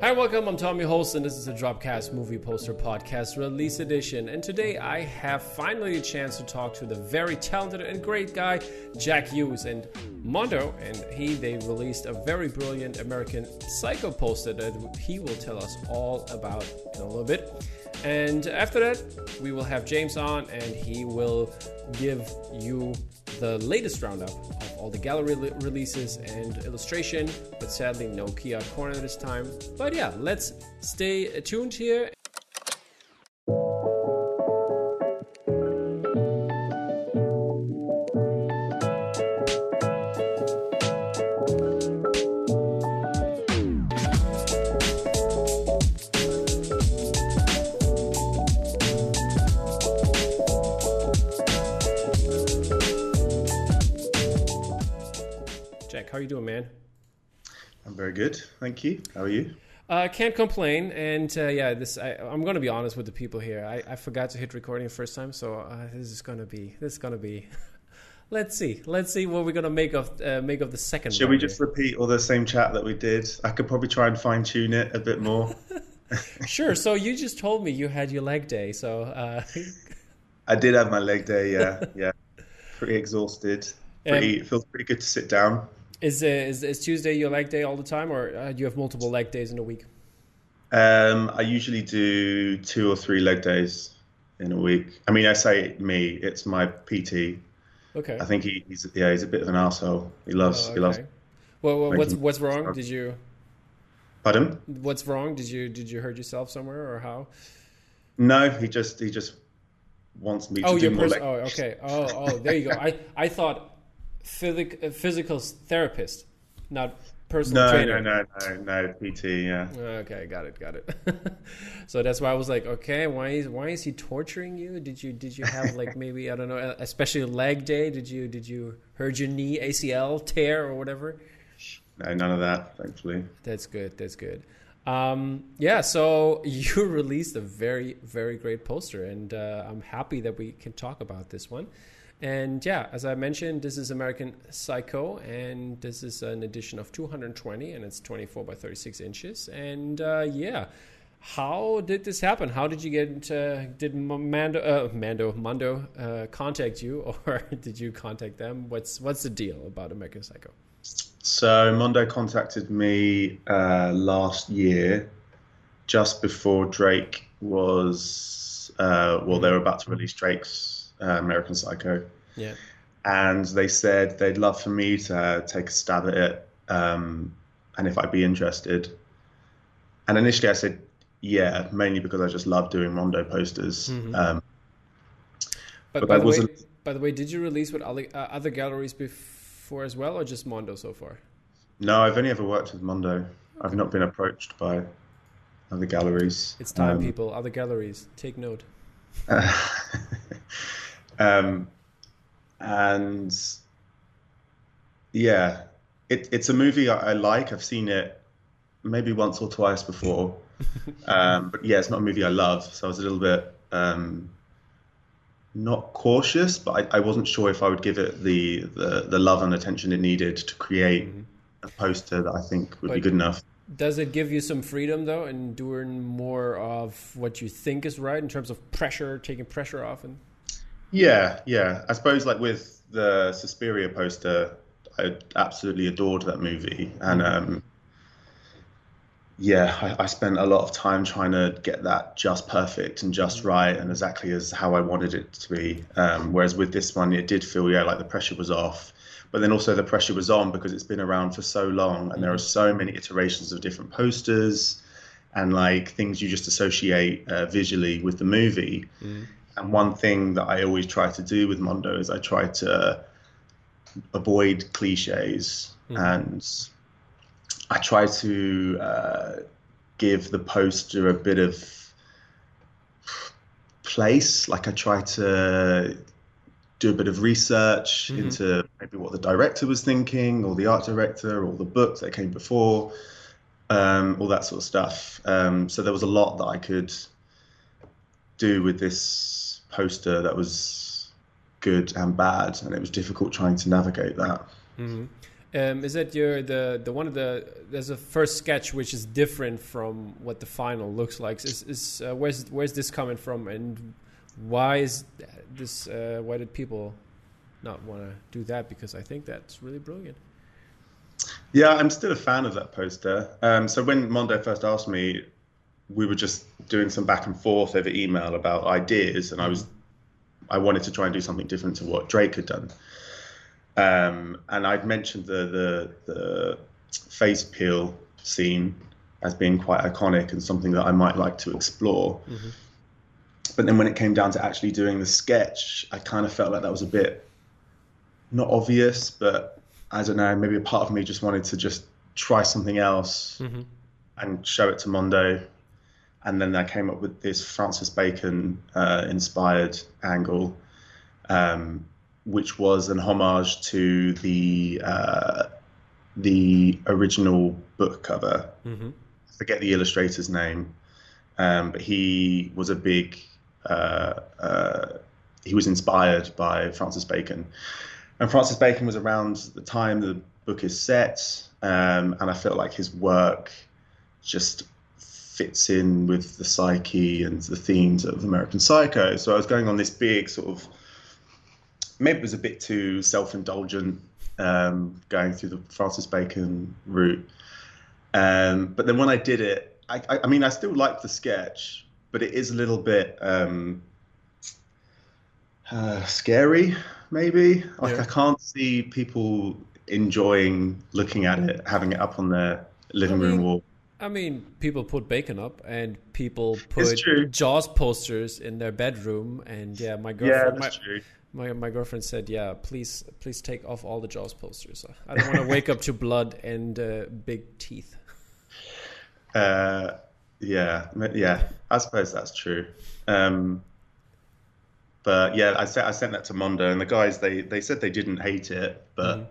Hi, welcome. I'm Tommy Holst, and this is the Dropcast Movie Poster Podcast Release Edition. And today I have finally a chance to talk to the very talented and great guy, Jack Hughes. And Mondo and he, they released a very brilliant American Psycho poster that he will tell us all about in a little bit. And after that, we will have James on, and he will give you the latest roundup of all the gallery releases and illustration, but sadly no Kia Corner this time. But yeah, let's stay tuned here. How you doing, man? I'm very good, thank you. How are you? I uh, can't complain, and uh, yeah, this I, am going to be honest with the people here. I, I forgot to hit recording the first time, so uh, this is going to be this is going to be. let's see, let's see what we're going to make of uh, make of the second. Should we just here. repeat all the same chat that we did? I could probably try and fine tune it a bit more. sure. So you just told me you had your leg day, so. Uh, I did have my leg day. Yeah, yeah. Pretty exhausted. Pretty um, feels pretty good to sit down. Is, uh, is is Tuesday your leg day all the time, or uh, do you have multiple leg days in a week? Um, I usually do two or three leg days in a week. I mean, I say me, it's my PT. Okay. I think he, he's yeah, he's a bit of an asshole. He loves oh, okay. he loves. Well, well what's what's wrong? Did you? Pardon? What's wrong? Did you did you hurt yourself somewhere or how? No, he just he just wants me to oh, do more. Pers- oh, okay. Oh, oh, there you go. I I thought physic, physical therapist, not personal no, trainer. No, no, no, no, PT. Yeah. Okay, got it, got it. so that's why I was like, okay, why is why is he torturing you? Did you did you have like maybe I don't know, especially leg day? Did you did you hurt your knee, ACL tear or whatever? No, none of that, thankfully. That's good. That's good. Um, yeah, so you released a very, very great poster, and uh, I'm happy that we can talk about this one. And yeah, as I mentioned, this is American Psycho, and this is an edition of 220, and it's 24 by 36 inches. And uh, yeah, how did this happen? How did you get? Uh, did Mando, uh, Mando, Mondo uh, contact you, or did you contact them? What's what's the deal about American Psycho? So Mondo contacted me uh, last year, just before Drake was. Uh, well, they were about to release Drake's uh, American Psycho. Yeah. And they said they'd love for me to take a stab at it, um, and if I'd be interested. And initially, I said yeah, mainly because I just love doing Mondo posters. Mm-hmm. Um, but, but by, the way, by the way, did you release with other, uh, other galleries before as well, or just Mondo so far? No, I've only ever worked with Mondo. I've not been approached by other galleries. It's time, um, people. Other galleries, take note. Um, and yeah, it, it's a movie I, I, like. I've seen it maybe once or twice before. um, but yeah, it's not a movie I love. So I was a little bit um, not cautious, but I, I, wasn't sure if I would give it the, the, the love and attention it needed to create mm-hmm. a poster that I think would but be good enough. Does it give you some freedom though in doing more of what you think is right in terms of pressure, taking pressure off and yeah, yeah. I suppose like with the Suspiria poster, I absolutely adored that movie, and um, yeah, I, I, spent a lot of time trying to get that just perfect and just right and exactly as how I wanted it to be. Um, whereas with this one, it did feel yeah like the pressure was off, but then also the pressure was on because it's been around for so long and there are so many iterations of different posters and like things you just associate uh, visually with the movie. Mm. And one thing that I always try to do with Mondo is I try to avoid cliches mm. and I try to uh, give the poster a bit of place. Like I try to do a bit of research mm-hmm. into maybe what the director was thinking, or the art director, or the books that came before, um, all that sort of stuff. Um, so there was a lot that I could do with this poster that was good and bad, and it was difficult trying to navigate that. Mm-hmm. Um, is that your the the one of the there's a first sketch which is different from what the final looks like? Is is uh, where's where's this coming from, and why is this? Uh, why did people not want to do that? Because I think that's really brilliant. Yeah, I'm still a fan of that poster. Um, so when Mondo first asked me, we were just doing some back and forth over email about ideas, and I was I wanted to try and do something different to what Drake had done. Um, and I'd mentioned the, the the face peel scene as being quite iconic and something that I might like to explore. Mm-hmm. But then when it came down to actually doing the sketch, I kind of felt like that was a bit not obvious, but I don't know, maybe a part of me just wanted to just try something else mm-hmm. and show it to Mondo. And then I came up with this Francis Bacon uh, inspired angle, um, which was an homage to the uh, the original book cover. Mm-hmm. I forget the illustrator's name, um, but he was a big. Uh, uh he was inspired by Francis Bacon, and Francis Bacon was around the time the book is set, um, and I felt like his work just fits in with the psyche and the themes of American Psycho. So I was going on this big sort of maybe it was a bit too self-indulgent um, going through the Francis Bacon route. Um, but then when I did it, I, I, I, mean, I still like the sketch, but it is a little bit um, uh, scary maybe. Like yeah. I can't see people enjoying looking at it, having it up on their living room wall. I mean, people put bacon up, and people put Jaws posters in their bedroom, and yeah, my girlfriend, yeah, that's my, true. My, my girlfriend said, "Yeah, please, please take off all the Jaws posters. I don't want to wake up to blood and uh, big teeth." Uh, yeah, yeah, I suppose that's true. Um, but yeah, I sent I sent that to Mondo, and the guys they they said they didn't hate it, but mm.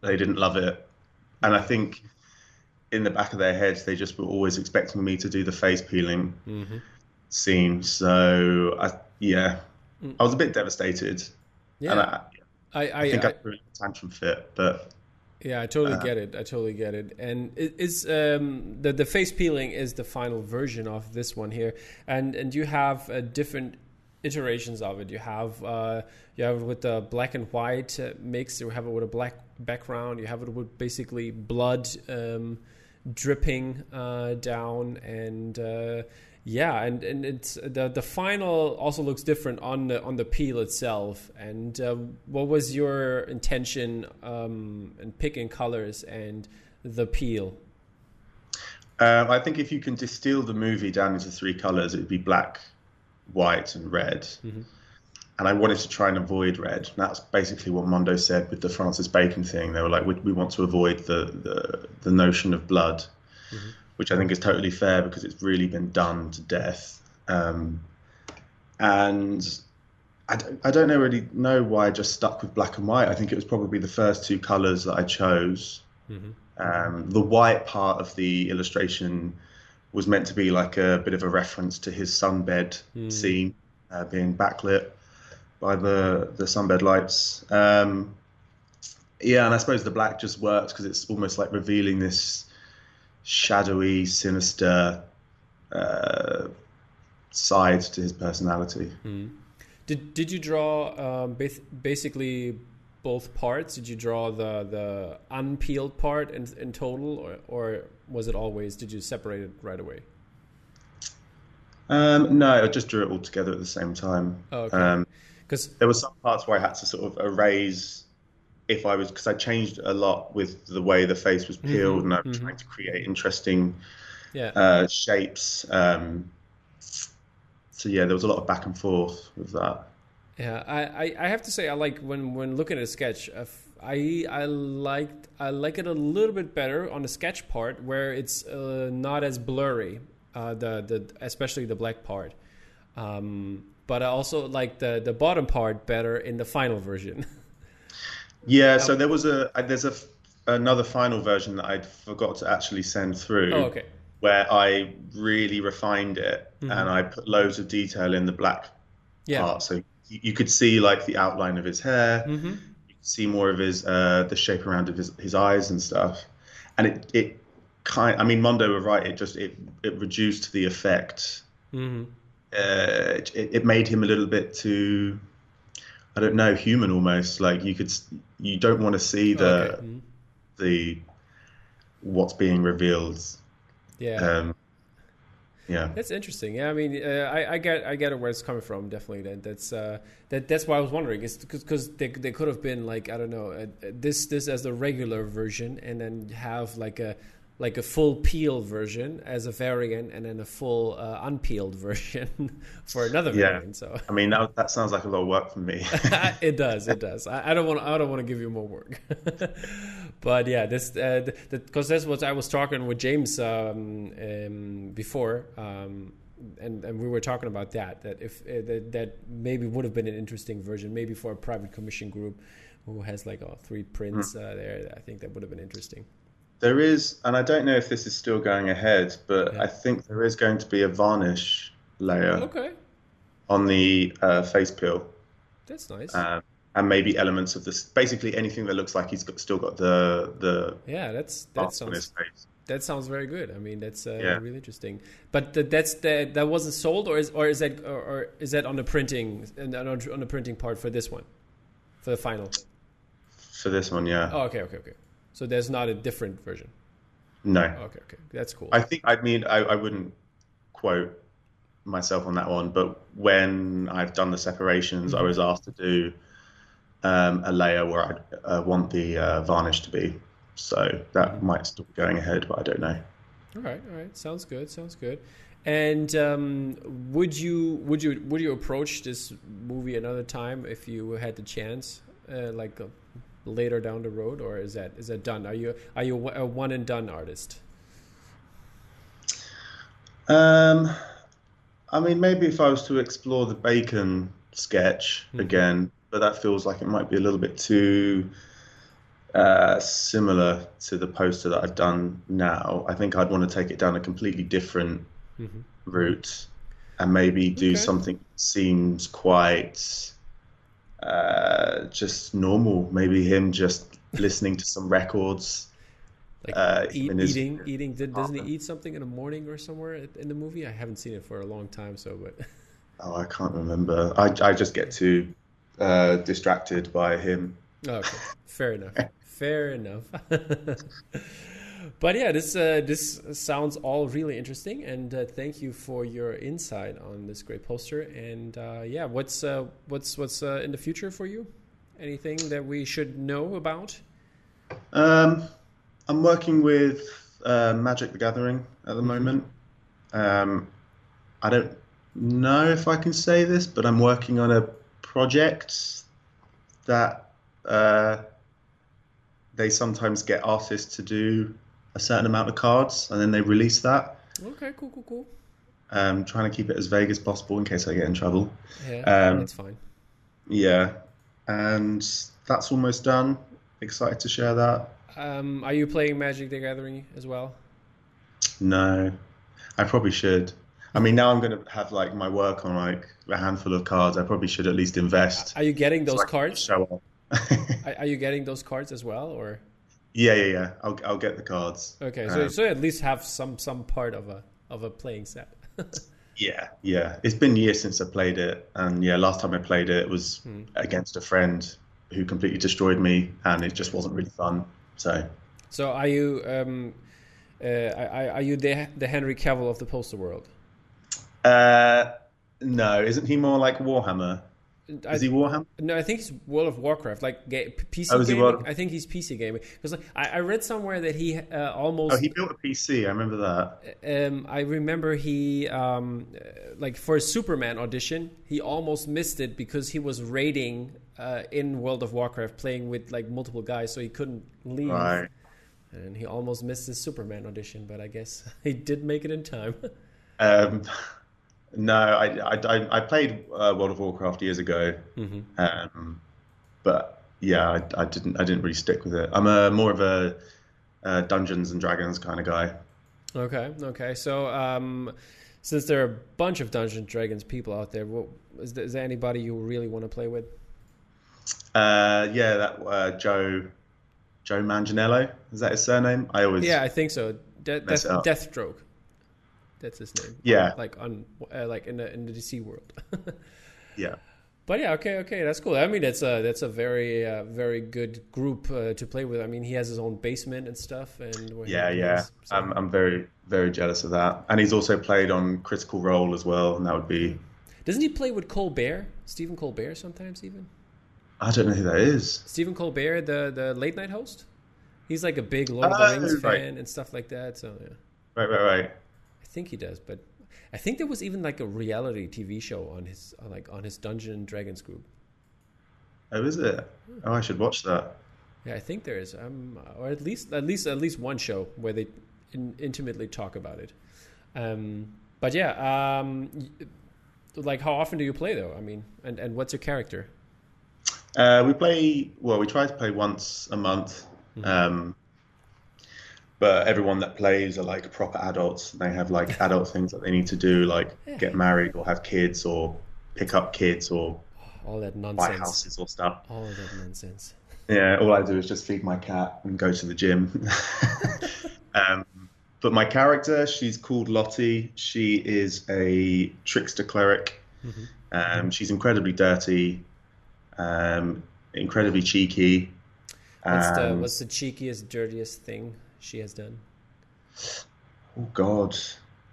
they didn't love it, and I think in the back of their heads they just were always expecting me to do the face peeling mm-hmm. scene. So I yeah, mm. I was a bit devastated. Yeah, I, I, I, I, think I, I threw a tantrum fit, but yeah, I totally uh, get it. I totally get it. And it is um, the the face peeling is the final version of this one here, and and you have a different iterations of it. You have uh, you have it with the black and white uh, mix. You have it with a black background. You have it with basically blood um, dripping uh, down, and uh, yeah, and, and it's the the final also looks different on the on the peel itself. And uh, what was your intention um, in picking colors and the peel? Um, I think if you can distill the movie down into three colors, it would be black, white and red. Mm-hmm. And I wanted to try and avoid red. And that's basically what Mondo said with the Francis Bacon thing. They were like, we, we want to avoid the, the, the notion of blood, mm-hmm. which I think is totally fair because it's really been done to death. Um, and I don't, I don't know really know why I just stuck with black and white. I think it was probably the first two colors that I chose. Mm-hmm. Um, the white part of the illustration was meant to be like a bit of a reference to his sunbed mm. scene uh, being backlit by the the sunbed lights. Um, yeah, and I suppose the black just works because it's almost like revealing this shadowy, sinister uh, side to his personality. Mm. Did Did you draw um, basically both parts? Did you draw the the unpeeled part in in total, or or was it always? Did you separate it right away? Um, no, I just drew it all together at the same time. Oh, okay. Because there were some parts where I had to sort of erase if I was because I changed a lot with the way the face was peeled, mm-hmm, and I was mm-hmm. trying to create interesting yeah. uh, shapes. Um, so yeah, there was a lot of back and forth with that. Yeah, I, I, have to say I like when when looking at a sketch, I I liked I like it a little bit better on the sketch part where it's uh, not as blurry, uh, the the especially the black part. Um, but I also like the the bottom part better in the final version. yeah, so there was a there's a another final version that I forgot to actually send through. Oh, okay. Where I really refined it mm-hmm. and I put loads of detail in the black yeah. part, so you could see like the outline of his hair. Mm-hmm. You could see more of his uh, the shape around of his, his eyes and stuff, and it it kind. I mean, Mondo were right. It just it it reduced the effect. Mm-hmm. Uh, it, it made him a little bit too. I don't know, human almost. Like you could, you don't want to see the Okay. Mhm. the what's being revealed. Yeah. Um, yeah. That's interesting. Yeah, I mean, uh, I, I get I get where it's coming from. Definitely, that that's uh, that that's why I was wondering. It's because they they could have been like I don't know uh, this this as the regular version, and then have like a like a full peel version as a variant, and then a full uh, unpeeled version for another Yeah. variant. So I mean, that, that sounds like a lot of work for me. it does. It does. I, don't want. I don't want to give you more work. but yeah, this because that's what I was talking with James um, um, before, um, and and we were talking about that. That if uh, that, that maybe would have been an interesting version, maybe for a private commission group who has like oh, three prints uh, there. I think that would have been interesting. There is, and I don't know if this is still going ahead, but Yeah. I think there is going to be a varnish layer Okay, on the uh, face peel, that's nice. um, and maybe elements of this. Basically, anything that looks like he's got, still got the the yeah, that's that mask on his sounds face. that sounds very good. I mean, that's uh, Yeah. really interesting. But th- that's the, that wasn't sold, or is or is that or, or is that on the printing and on on the printing part for this one, for the final? For this one, yeah. Oh, okay, okay, okay. So there's not a different version. No, Okay, okay, that's cool. I think I mean I, I wouldn't quote myself on that one, but when I've done the separations, I was asked to do um, a layer where I uh, want the uh, varnish to be. So that might still be going ahead, but I don't know. all right, all right, sounds good, sounds good. And um, would you would you would you approach this movie another time if you had the chance, uh, like later down the road, or is that is that done? Are you are you a one and done artist? Um, I mean, maybe if I was to explore the bacon sketch Mhm. again, but that feels like it might be a little bit too uh, similar to the poster that I've done now. I think I'd want to take it down a completely different Mhm. route and maybe do Okay. something that seems quite uh, just normal. Maybe him just listening to some records. Like Uh, eat, his- eating, eating. Did, doesn't he eat something in the morning or somewhere in the movie? I haven't seen it for a long time, so but Oh, I can't remember. I, I just get too uh, distracted by him. Oh, okay, fair enough. Fair enough. but yeah, this uh, this sounds all really interesting, and uh, thank you for your insight on this great poster. And uh, yeah, what's uh, what's what's uh, in the future for you? Anything that we should know about? Um, I'm working with uh, Magic the Gathering at the moment. Um, I don't know if I can say this, but I'm working on a project that uh, they sometimes get artists to do a certain amount of cards and then they release that. Okay, cool, cool, cool. Um, trying to keep it as vague as possible in case I get in trouble. Yeah, Um, that's fine. Yeah, and that's almost done. Excited to share that. Um, are you playing Magic the Gathering as well? No, I probably should. I mean, now I'm going to have like my work on like a handful of cards. I probably should at least invest. Are you getting those so cards? Show off. Are, are you getting those cards as well, or? Yeah, yeah, yeah. I'll I'll get the cards. Okay, so Um, so at least have some some part of a of a playing set. Yeah, yeah. It's been years since I played it, and yeah, last time I played it was Hmm. against a friend who completely destroyed me, and it just wasn't really fun. So so are you um, uh, are, are you the the Henry Cavill of the poster world? uh, no, isn't he more like Warhammer? I, Is he Warhammer? no, I think he's World of Warcraft, like PC Oh, gaming. I think he's PC gaming because like, I, I read somewhere that he uh, almost Oh, he built a PC. I remember that. um, I remember he um, uh, like for a Superman audition, he almost missed it because he was raiding uh, in World of Warcraft, playing with like multiple guys, so he couldn't leave. Right. And he almost missed his Superman audition, but I guess he did make it in time. Um, no, I, I, I- I played uh, World of Warcraft years ago, hmm um, but yeah, I, I didn't I didn't really stick with it. I'm a more of a, uh Dungeons and Dragons kind of guy. Okay, okay. So, um, since there are a bunch of Dungeons and Dragons people out there, what, is, there, is there anybody you really want to play with? Uh, yeah, that uh, Joe Joe Manganiello is that his surname? I always Yeah, I think so. De- Death. Deathstroke. That's his name. Yeah. Like on uh, like in the in the DC world. yeah. But yeah, okay, okay, that's cool. I mean, that's a that's a very uh, very good group uh, to play with. I mean, he has his own basement and stuff, and Yeah, yeah. plays, so- I'm, I'm very, very jealous of that. And he's also played on Critical Role as well, and that would be. Doesn't he play with Colbert, Stephen Colbert, sometimes even? I don't know who that is. Stephen Colbert, the the late night host. He's like a big Lord of the Oh, Rings right. fan and stuff like that. So yeah, Right, right, right. I think he does. But I think there was even like a reality TV show on his like on his Dungeon and Dragons group. Oh, is it? Oh, I should watch that. Yeah, I think there is, um, or at least at least at least one show where they in, intimately talk about it. Um, but yeah, um, like how often do you play though? I mean, and and what's your character? Uh, we play. Well, we try to play once a month. Mm-hmm. Um, but everyone that plays are like proper adults. They have like adult things that they need to do, like Yeah. get married or have kids or pick up kids or All that buy nonsense. houses or stuff. All that nonsense. Yeah, all I do is just feed my cat and go to the gym. um, but my character, she's called Lottie. She is a trickster cleric. Mhm. Um, she's incredibly dirty, um, incredibly cheeky. What's the Um, what's the cheekiest, dirtiest thing she has done? oh God,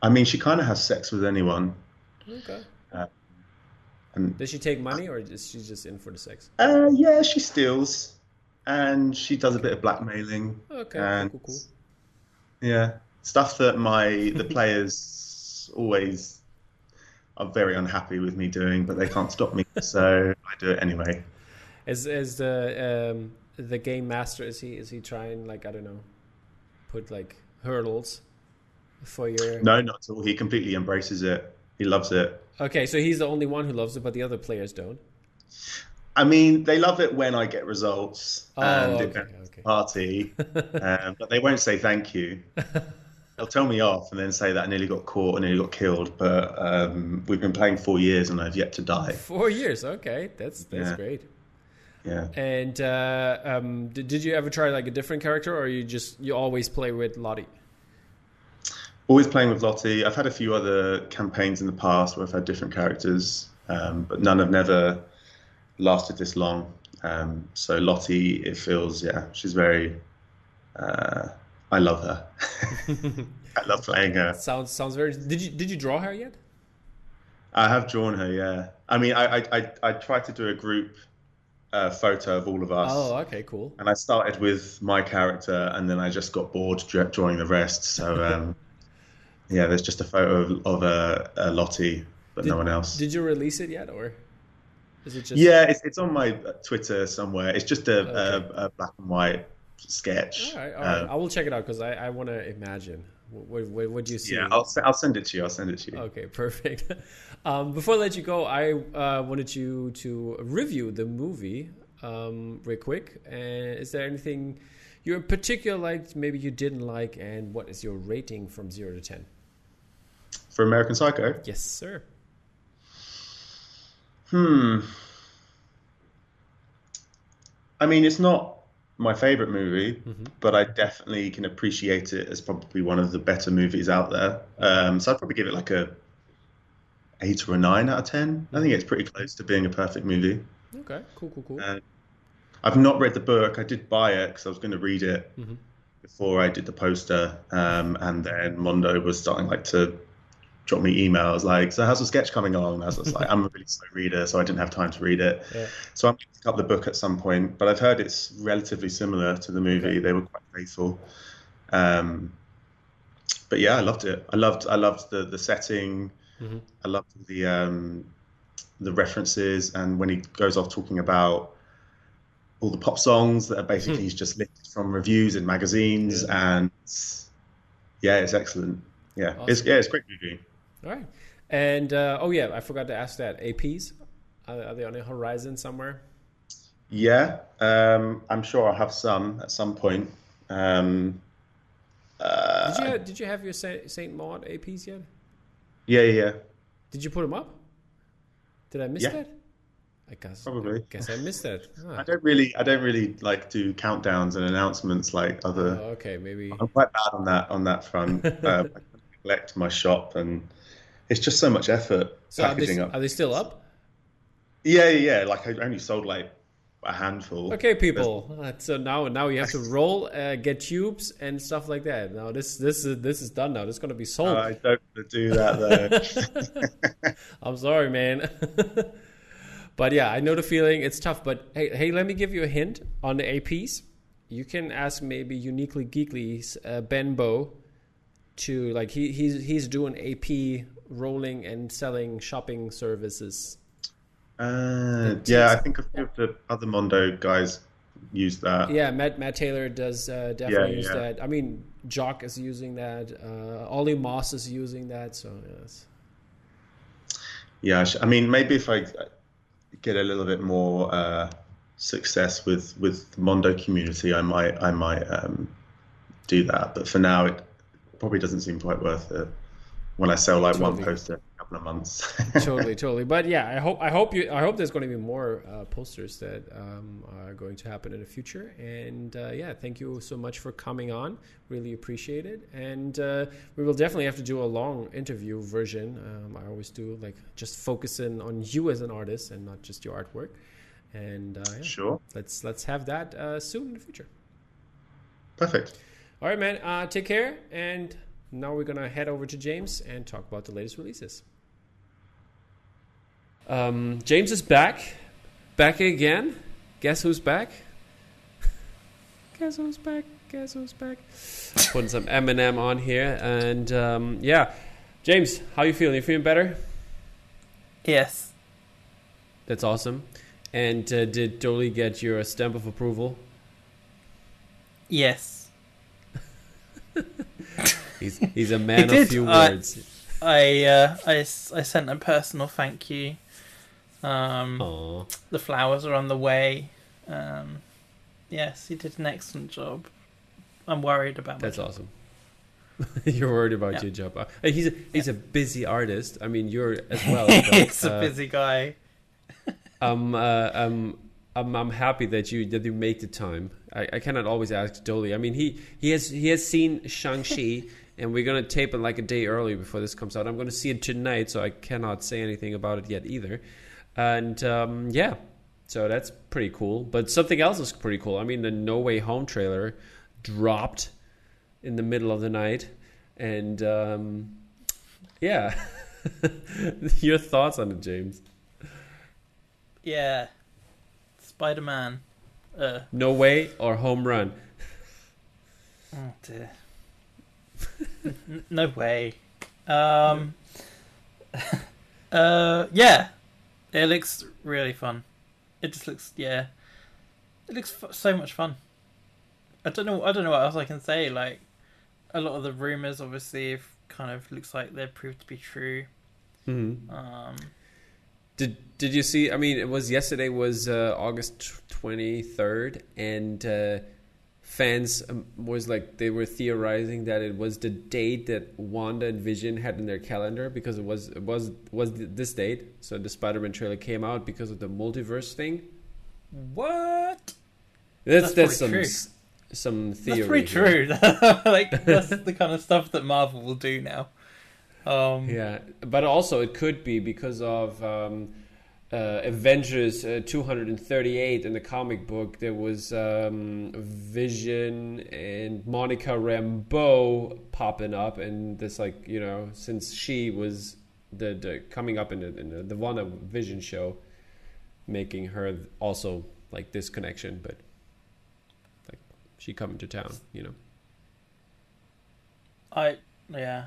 I mean, she kind of has sex with anyone. Okay. And Does she take money or is she just in for the sex? uh, yeah, she steals, and she does a bit of blackmailing. Okay, And- cool, cool, cool. Yeah, stuff that my the players always are very unhappy with me doing, but they can't stop me, so I do it anyway. As as the um, the game master, is he is he trying like I don't know, put like hurdles for your? No, not at all. He completely embraces it. He loves it. Okay, so he's the only one who loves it, but the other players don't. I mean, they love it when I get results Oh, and okay, okay. party, um, but they won't say thank you. They'll tell me off and then say that I nearly got caught and nearly got killed. But um, we've been playing four years and I've yet to die. Four years, okay, that's that's Yeah. great. Yeah. And uh, um, did, did you ever try like a different character, or you just you always play with Lottie? Always playing with Lottie. I've had a few other campaigns in the past where I've had different characters, um, but none have never lasted this long. Um, so Lottie, it feels, yeah, she's very. Uh, I love her. I love playing her. Sounds sounds very. Did you did you draw her yet? I have drawn her, yeah. I mean, I I, I, I tried to do a group uh, photo of all of us. Oh, okay, cool. And I started with my character, and then I just got bored drawing the rest. So, um, yeah, there's just a photo of, of a, a Lottie, but no one else. Did you release it yet, or is it just? yeah, it's, it's on my Twitter somewhere. It's just a, Okay. a, a black and white sketch. All right, all right. Um, I will check it out because I, I want to imagine what, what what do you see. yeah, I'll, I'll send it to you. I'll send it to you. Okay, perfect. Um, before I let you go, I uh, wanted you to review the movie um, real quick. And is there anything you in particular liked, maybe you didn't like, and what is your rating from zero to ten? For American Psycho? Yes, sir. Hmm. I mean, it's not my favorite movie, Mm-hmm. but I definitely can appreciate it as probably one of the better movies out there. Um, so I'd probably give it like a eight or a nine out of ten. I think it's pretty close to being a perfect movie. Okay, cool, cool, cool. Uh, I've not read the book. I did buy it because I was going to read it Mhm. before I did the poster, um, and then Mondo was starting like to drop me emails like, "So how's the sketch coming along?" And I was just like, "I'm a really slow reader, so I didn't have time to read it." Yeah. So I'm going to pick up the book at some point, but I've heard it's relatively similar to the movie. Okay. They were quite faithful. Um, but yeah, I loved it. I loved I loved the the setting. Mhm. I loved the um, the references, and when he goes off talking about all the pop songs that are basically he's just lifted from reviews in magazines, and yeah, it's excellent. Yeah, it's yeah, it's a great movie. All right. And uh, oh yeah, I forgot to ask that. APs are, are they on the horizon somewhere? Yeah, um, I'm sure I'll have some at some point. Um, uh, Did you did you have your Saint, Maud APs yet? yeah, yeah, yeah. Did you put them up? Did I miss Yeah. that? I guess Probably. I guess I missed that. I Ah. don't really, I don't really like do countdowns and announcements like other. Oh, okay, maybe. I'm quite bad on that on that front. uh, I neglect my shop, and it's just so much effort So are they, packaging up. are they still up? Yeah, yeah, yeah. Like I only sold like a handful. Okay, people. Uh, So now, now you have to roll, uh, get tubes and stuff like that. Now this, this is this is done. Now this is gonna be sold. I don't want to do that though. I'm sorry, man. but yeah, I know the feeling. It's tough. But hey, hey, let me give you a hint on the APs. You can ask maybe uniquely geekly's uh, Ben Bow to like he he's he's doing AP rolling and selling shopping services. uh, yeah, I think a few of the other Mondo guys use that. Yeah, Matt Matt Taylor does uh, definitely Yeah, use yeah. that. I mean, Jock is using that. Uh, Ollie Moss is using that. So yes. Yeah, I I mean, maybe if I get a little bit more uh, success with with the Mondo community, I might I might um, do that. But for now, it probably doesn't seem quite worth it. When I sell like one Totally. poster a couple of months. totally, totally. But yeah, I hope I hope you I hope there's going to be more uh, posters that um, are going to happen in the future. And uh, yeah, thank you so much for coming on. Really appreciate it. And uh, we will definitely have to do a long interview version. Um, I always do like just focusing on you as an artist and not just your artwork. And uh, yeah, Sure, let's let's have that uh, soon in the future. perfect. All right, man. Uh, take care. And now we're gonna head over to James and talk about the latest releases. Um, James is back, back again. Guess who's back? Guess who's back? Guess who's back? Putting some Eminem on here, and um, yeah, James, how you feeling? You feeling better? Yes. That's awesome. And uh, did Dolly get your stamp of approval? Yes. He's he's a man of few I- words. I, uh, I, I sent a personal thank you. Um, the flowers are on the way. Um, yes, he did an excellent job. I'm worried about my That's job. awesome. you're worried about Yeah. your job. Uh, he's a, he's a busy artist. I mean, you're as well. He's but, a uh, busy guy. um, uh, um, I'm, I'm happy that you that you make the time. I, I cannot always ask Dolly. I mean, he, he has he has seen Shang Chi, and we're gonna tape it like a day early before this comes out. I'm gonna see it tonight, so I cannot say anything about it yet either. And um, yeah, so that's pretty cool. But something else is pretty cool. I mean, the No Way Home trailer dropped in the middle of the night, and um, yeah, your thoughts on it, James? Yeah. Spider Man. Uh, No way or home run? oh dear. No way. Um, uh, yeah. It looks really fun. It just looks, yeah. It looks f- so much fun. I don't know. I don't know what else I can say. Like, a lot of the rumors, obviously, have kind of looks like they're proved to be true. hmm Um, Did Did you see? I mean, it was yesterday was uh, August twenty third, and uh, fans um, was like they were theorizing that it was the date that Wanda and Vision had in their calendar because it was it was was this date. So the Spider Man trailer came out because of the multiverse thing. what? That's That's that's, some true. some theory. That's pretty here. true. like that's the kind of stuff that Marvel will do now. Um, Yeah, but also it could be because of um, uh, Avengers uh, 238 in the comic book. There was um, Vision and Monica Rambeau popping up, and this like you know since she was the, the coming up in the in the, the WandaVision show, making her also like this connection, but like she coming to town, you know. I yeah.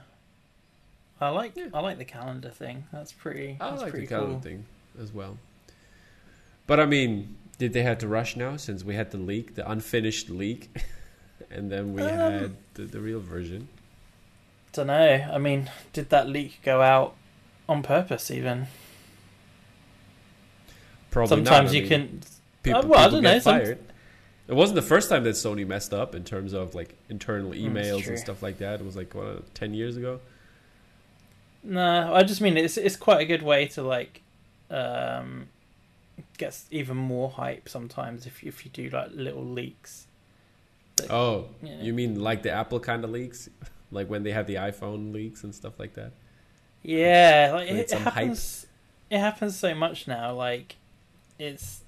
I like Yeah. I like the calendar thing. That's pretty. I that's like the pretty calendar cool. thing as well. But I mean, did they have to rush now since we had the leak, the unfinished leak, and then we Um, had the, the real version? Don't know. I mean, did that leak go out on purpose? Even Probably sometimes not. You mean, can. People, Uh, well, I don't know, some- Fired. It wasn't the first time that Sony messed up in terms of like internal Mm, emails and stuff like that. It was like what ten years ago. No, I just mean it's it's quite a good way to like um gets even more hype sometimes if if you do like little leaks. Oh, Yeah. you mean like the Apple kind of leaks, like when they have the iPhone leaks and stuff like that? Yeah, like it, it some hype. happens. It happens so much now. Like it's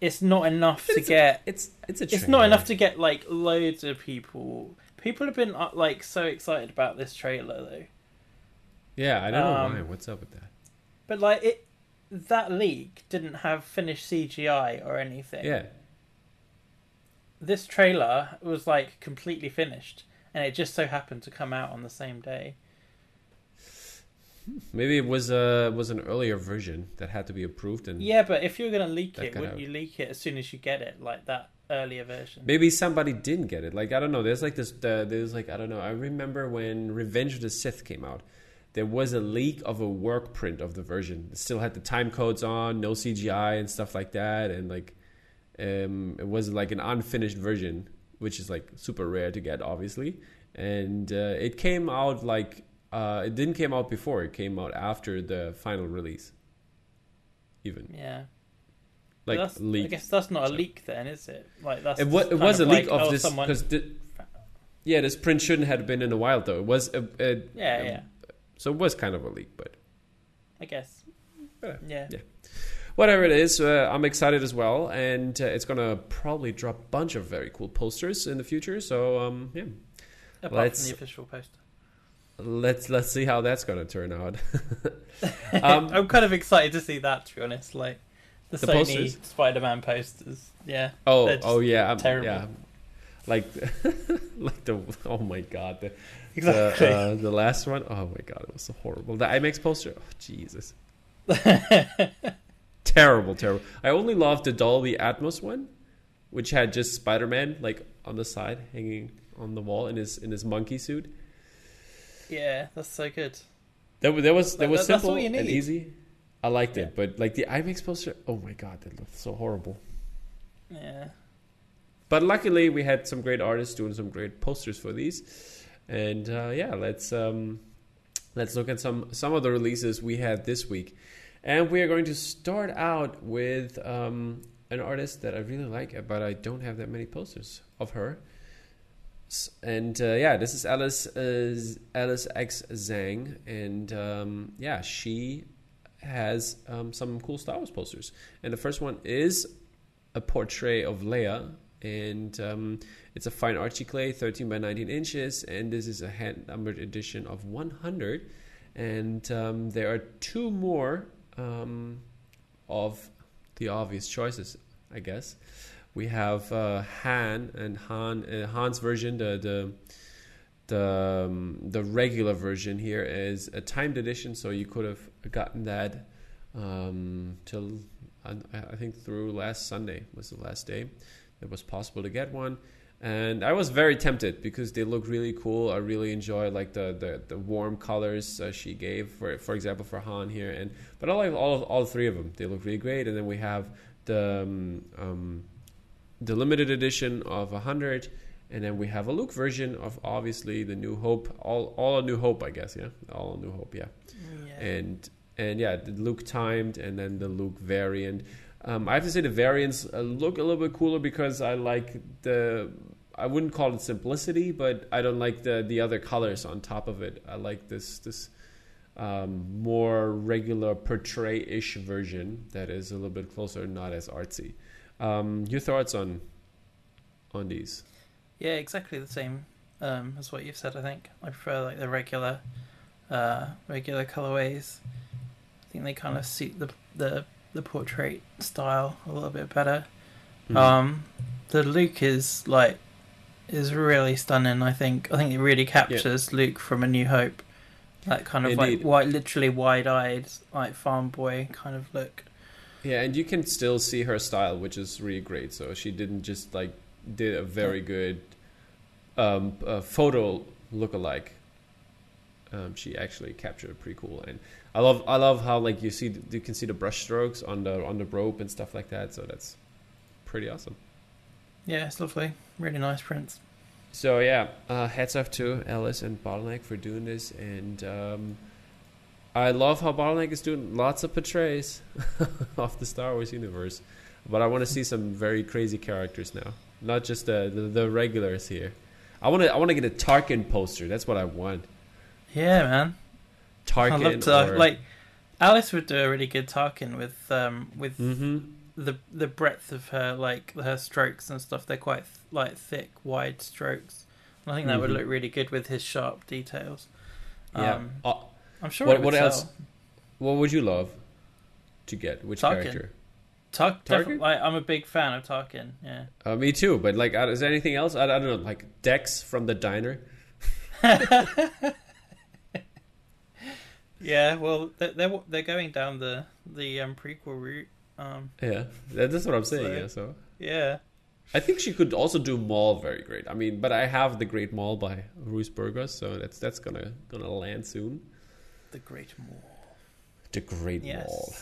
it's not enough to It's a- get. It's it's a. It's not enough to get like loads of people. People have been uh, like so excited about this trailer though. Yeah, I don't know Um, why. What's up with that? But like it, that leak didn't have finished CGI or anything. Yeah, This trailer was like completely finished, and it just so happened to come out on the same day. maybe it was a was an earlier version that had to be approved, and Yeah, but if you're gonna leak it, wouldn't out. you leak it as soon as you get it, like that earlier version? maybe somebody didn't get it. Like I don't know. There's like this. Uh, there's like I don't know. I remember when Revenge of the Sith came out. There was a leak of a work print of the version. It still had the time codes on, no CGI and stuff like that, and like um, it was like an unfinished version, which is like super rare to get, obviously. And uh, it came out like uh, it didn't came out before. It came out after the final release. Even Yeah. like that's, leak. I guess that's not a So- leak then, is it? Like that's It was, it was a leak like, of oh, this because yeah, this print shouldn't have been in the wild though. It was a, a Yeah, um, yeah. So it was kind of a leak, but I guess. Yeah. Yeah. Yeah. whatever it is, uh, I'm excited as well, and uh, it's gonna probably drop a bunch of very cool posters in the future. So um, yeah, Apart Let's- from the official poster. let's let's see how that's gonna turn out. Um, I'm kind of excited to see that. To be honest, like the, The Sony posters? Spider-Man posters. Yeah. Oh, oh yeah, I'm, terrible. yeah, like like the oh my god, the Exactly. the, uh, the last one. Oh my god, it was so horrible. The IMAX poster. Oh Jesus. terrible, terrible. I only loved the Dolby Atmos one, which had just Spider Man like on the side, hanging on the wall in his in his monkey suit. yeah, that's so good. That was that was that That- was that's simple and easy. I liked Yeah. it, but like the IMAX poster, oh my god, that looked so horrible. Yeah. But luckily, we had some great artists doing some great posters for these, and uh, yeah, let's um, let's look at some some of the releases we had this week, and we are going to start out with um, an artist that I really like, but I don't have that many posters of her. And uh, yeah, this is Alice uh, Alice X Zhang, and um, yeah, she has um, some cool Star Wars posters. And the first one is a portrait of Leia, and um, it's a fine art giclée, 13 by 19 inches, and this is a hand numbered edition of 100. And um, there are two more um, of the obvious choices, I guess. We have uh, Han and Han uh, Han's version, the the the um, the regular version here is a timed edition, so you could have gotten that um, till I, I think through last Sunday was the last day it was possible to get one. And I was very tempted because they look really cool. I really enjoy like the the, the warm colors uh, she gave for for example for Han here, and but I like all all three of them. They look really great. And then we have the um, um, the limited edition of hundred, and then we have a Luke version of obviously the New Hope. All all a New Hope, I guess. Yeah, all a New Hope. Yeah Yeah. and and yeah, the Luke timed and then the Luke variant. Um, I have to say the variants uh, look a little bit cooler because I like the. I wouldn't call it simplicity, but I don't like the the other colors on top of it. I like this this um, more regular portray-ish version that is a little bit closer, not as artsy. Um, your thoughts on on these? Yeah, exactly the same um, as what you've said. I think I prefer like the regular, uh, regular colorways. I think they kind of suit the the the portrait style a little bit better. Hmm. Um, the Luke is like is really stunning. I think I think it really captures Luke from A New Hope. That kind of Indeed. like white, literally wide-eyed, like farm boy kind of look. Yeah, and you can still see her style, which is really great. So she didn't just like did a very good um, uh, photo look-alike. Um, she actually captured it pretty cool, and I love I love how like you see you can see the brush strokes on the on the rope and stuff like that. So that's pretty awesome. Yeah, it's lovely. Really nice prints. So yeah, uh, hats off to Alice and Bottleneck for doing this, and um, I love how Bottleneck is doing lots of portrays of the Star Wars universe, but I want to see some very crazy characters now, not just the the, the regulars here. I want to I want to get a Tarkin poster. That's what I want. Yeah, man. Tarkin. I love to or, like Alice would do a really good Tarkin with um with Mhm. The the breadth of her like her strokes and stuff. They're quite like thick, wide strokes. And I think that would Mhm. look really good with his sharp details. Yeah. Um, Uh, I'm sure. What- it would what else? what would you love to get? Which Tarkin. character? Tar- Tarkin? like, I'm a big fan of Tarkin. Yeah. Uh, me too. But like, uh, is there anything else? I, I don't know. Like Dex from the diner. Yeah. Well, they're they're, they're going down the the um, prequel route. Um. Yeah, that, that's what I'm saying. So- yeah. So Yeah. I think she could also do Mall very great. I mean, but I have the Great Mall by Ruth Burgos, so that's that's gonna gonna land soon. The Great Mall. The Great Yes. Mall.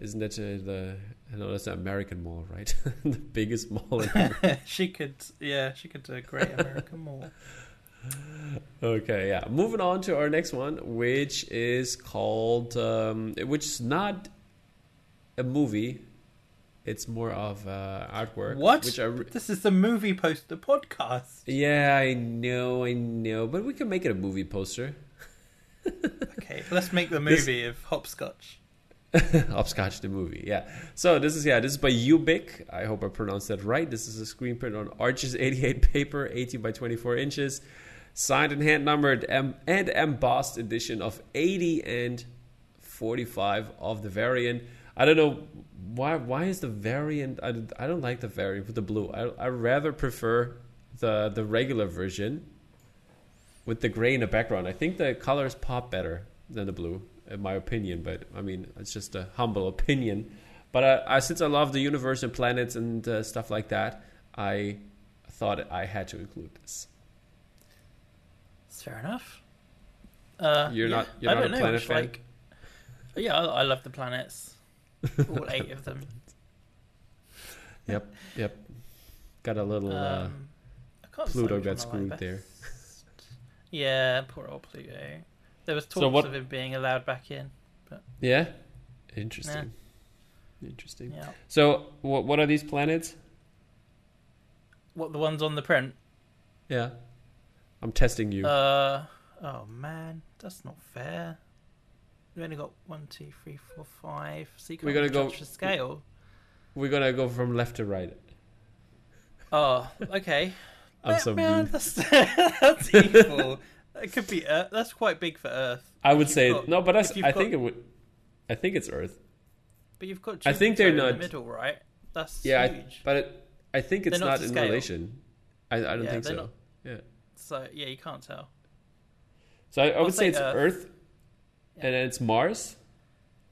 Isn't that uh, the? I know that's the American Mall, right? the biggest mall. In America. she could. Yeah. She could do a Great American Mall. okay, yeah. Moving on to our next one, which is called, um, which is not a movie. It's more of uh, artwork. What? Which I re- This is the movie poster podcast. yeah, I know, I know, but we can make it a movie poster. Okay, let's make the This- movie of hopscotch. Hopscotch the movie, yeah. So this is yeah, this is by Ubik. I hope I pronounced that right. This is a screen print on Arches 88 paper, 18 by 24 inches, signed and hand numbered and embossed edition of 80 and 45 of the variant. I don't know why. Why is the variant? I, don't- I don't like the variant with the blue. I I rather prefer the the regular version with the gray in the background. I think the colors pop better than the blue, in my opinion. But I mean, it's just a humble opinion. But uh, I, since I love the universe and planets and uh, stuff like that, I thought I had to include this. It's fair enough. Uh, You're yeah, not- you're I not don't a know, planet fan? Like, yeah, I, I love the planets. All eight of them. Yep, yep. Got a little. uh, Um, I can't Pluto got screwed there. Yeah, poor old Pluto. There was talks So what- of him being allowed back in. But... yeah, interesting. Interesting. Yeah. So, what what are these planets? What the ones on the print? Yeah, I'm testing you. Uh oh man, that's not fair. We only got one, two, three, four, five. So you We're can't gonna go- judge the scale. We're gonna go from left to right. Oh, okay. I'm so man, mean. That's, that's evil. It could be Earth. That's quite big for Earth. I would say got- no, but that's, I got- think it would. I think it's Earth. But you've got. I think they're Jupiter in not- the middle, right? That's Yeah, I, but it, I think it's They're not not in relation. I, I don't Yeah, think so. not- Yeah. So yeah, you can't tell. So I, I would say, say it's Earth. Earth, Yeah. and then it's Mars,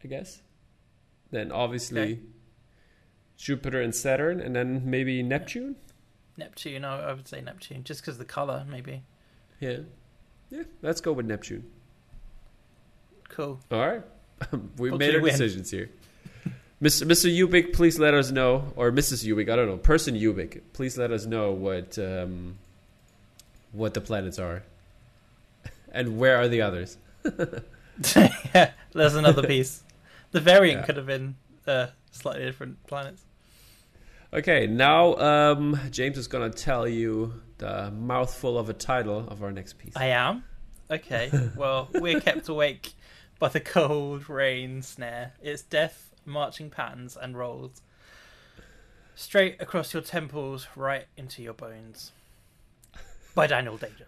I guess. Then obviously Okay. Jupiter and Saturn, and then maybe Neptune. Neptune, I, I would say Neptune, just because the color, maybe. Yeah, yeah. Let's go with Neptune. Cool. All right, we What made our win? decisions here. Mr. Mr. Ubik, please let us know, or Mrs. Ubik, I don't know, person Ubik, please let us know what um, what the planets are, and where are the others. yeah, there's another piece. The variant Yeah. could have been uh, slightly different planets. Okay, now um, James is gonna tell you the mouthful of a title of our next piece. I am. Okay. Well, we're kept awake by the cold rain snare. It's death marching patterns and rolls straight across your temples, right into your bones. By Daniel Danger.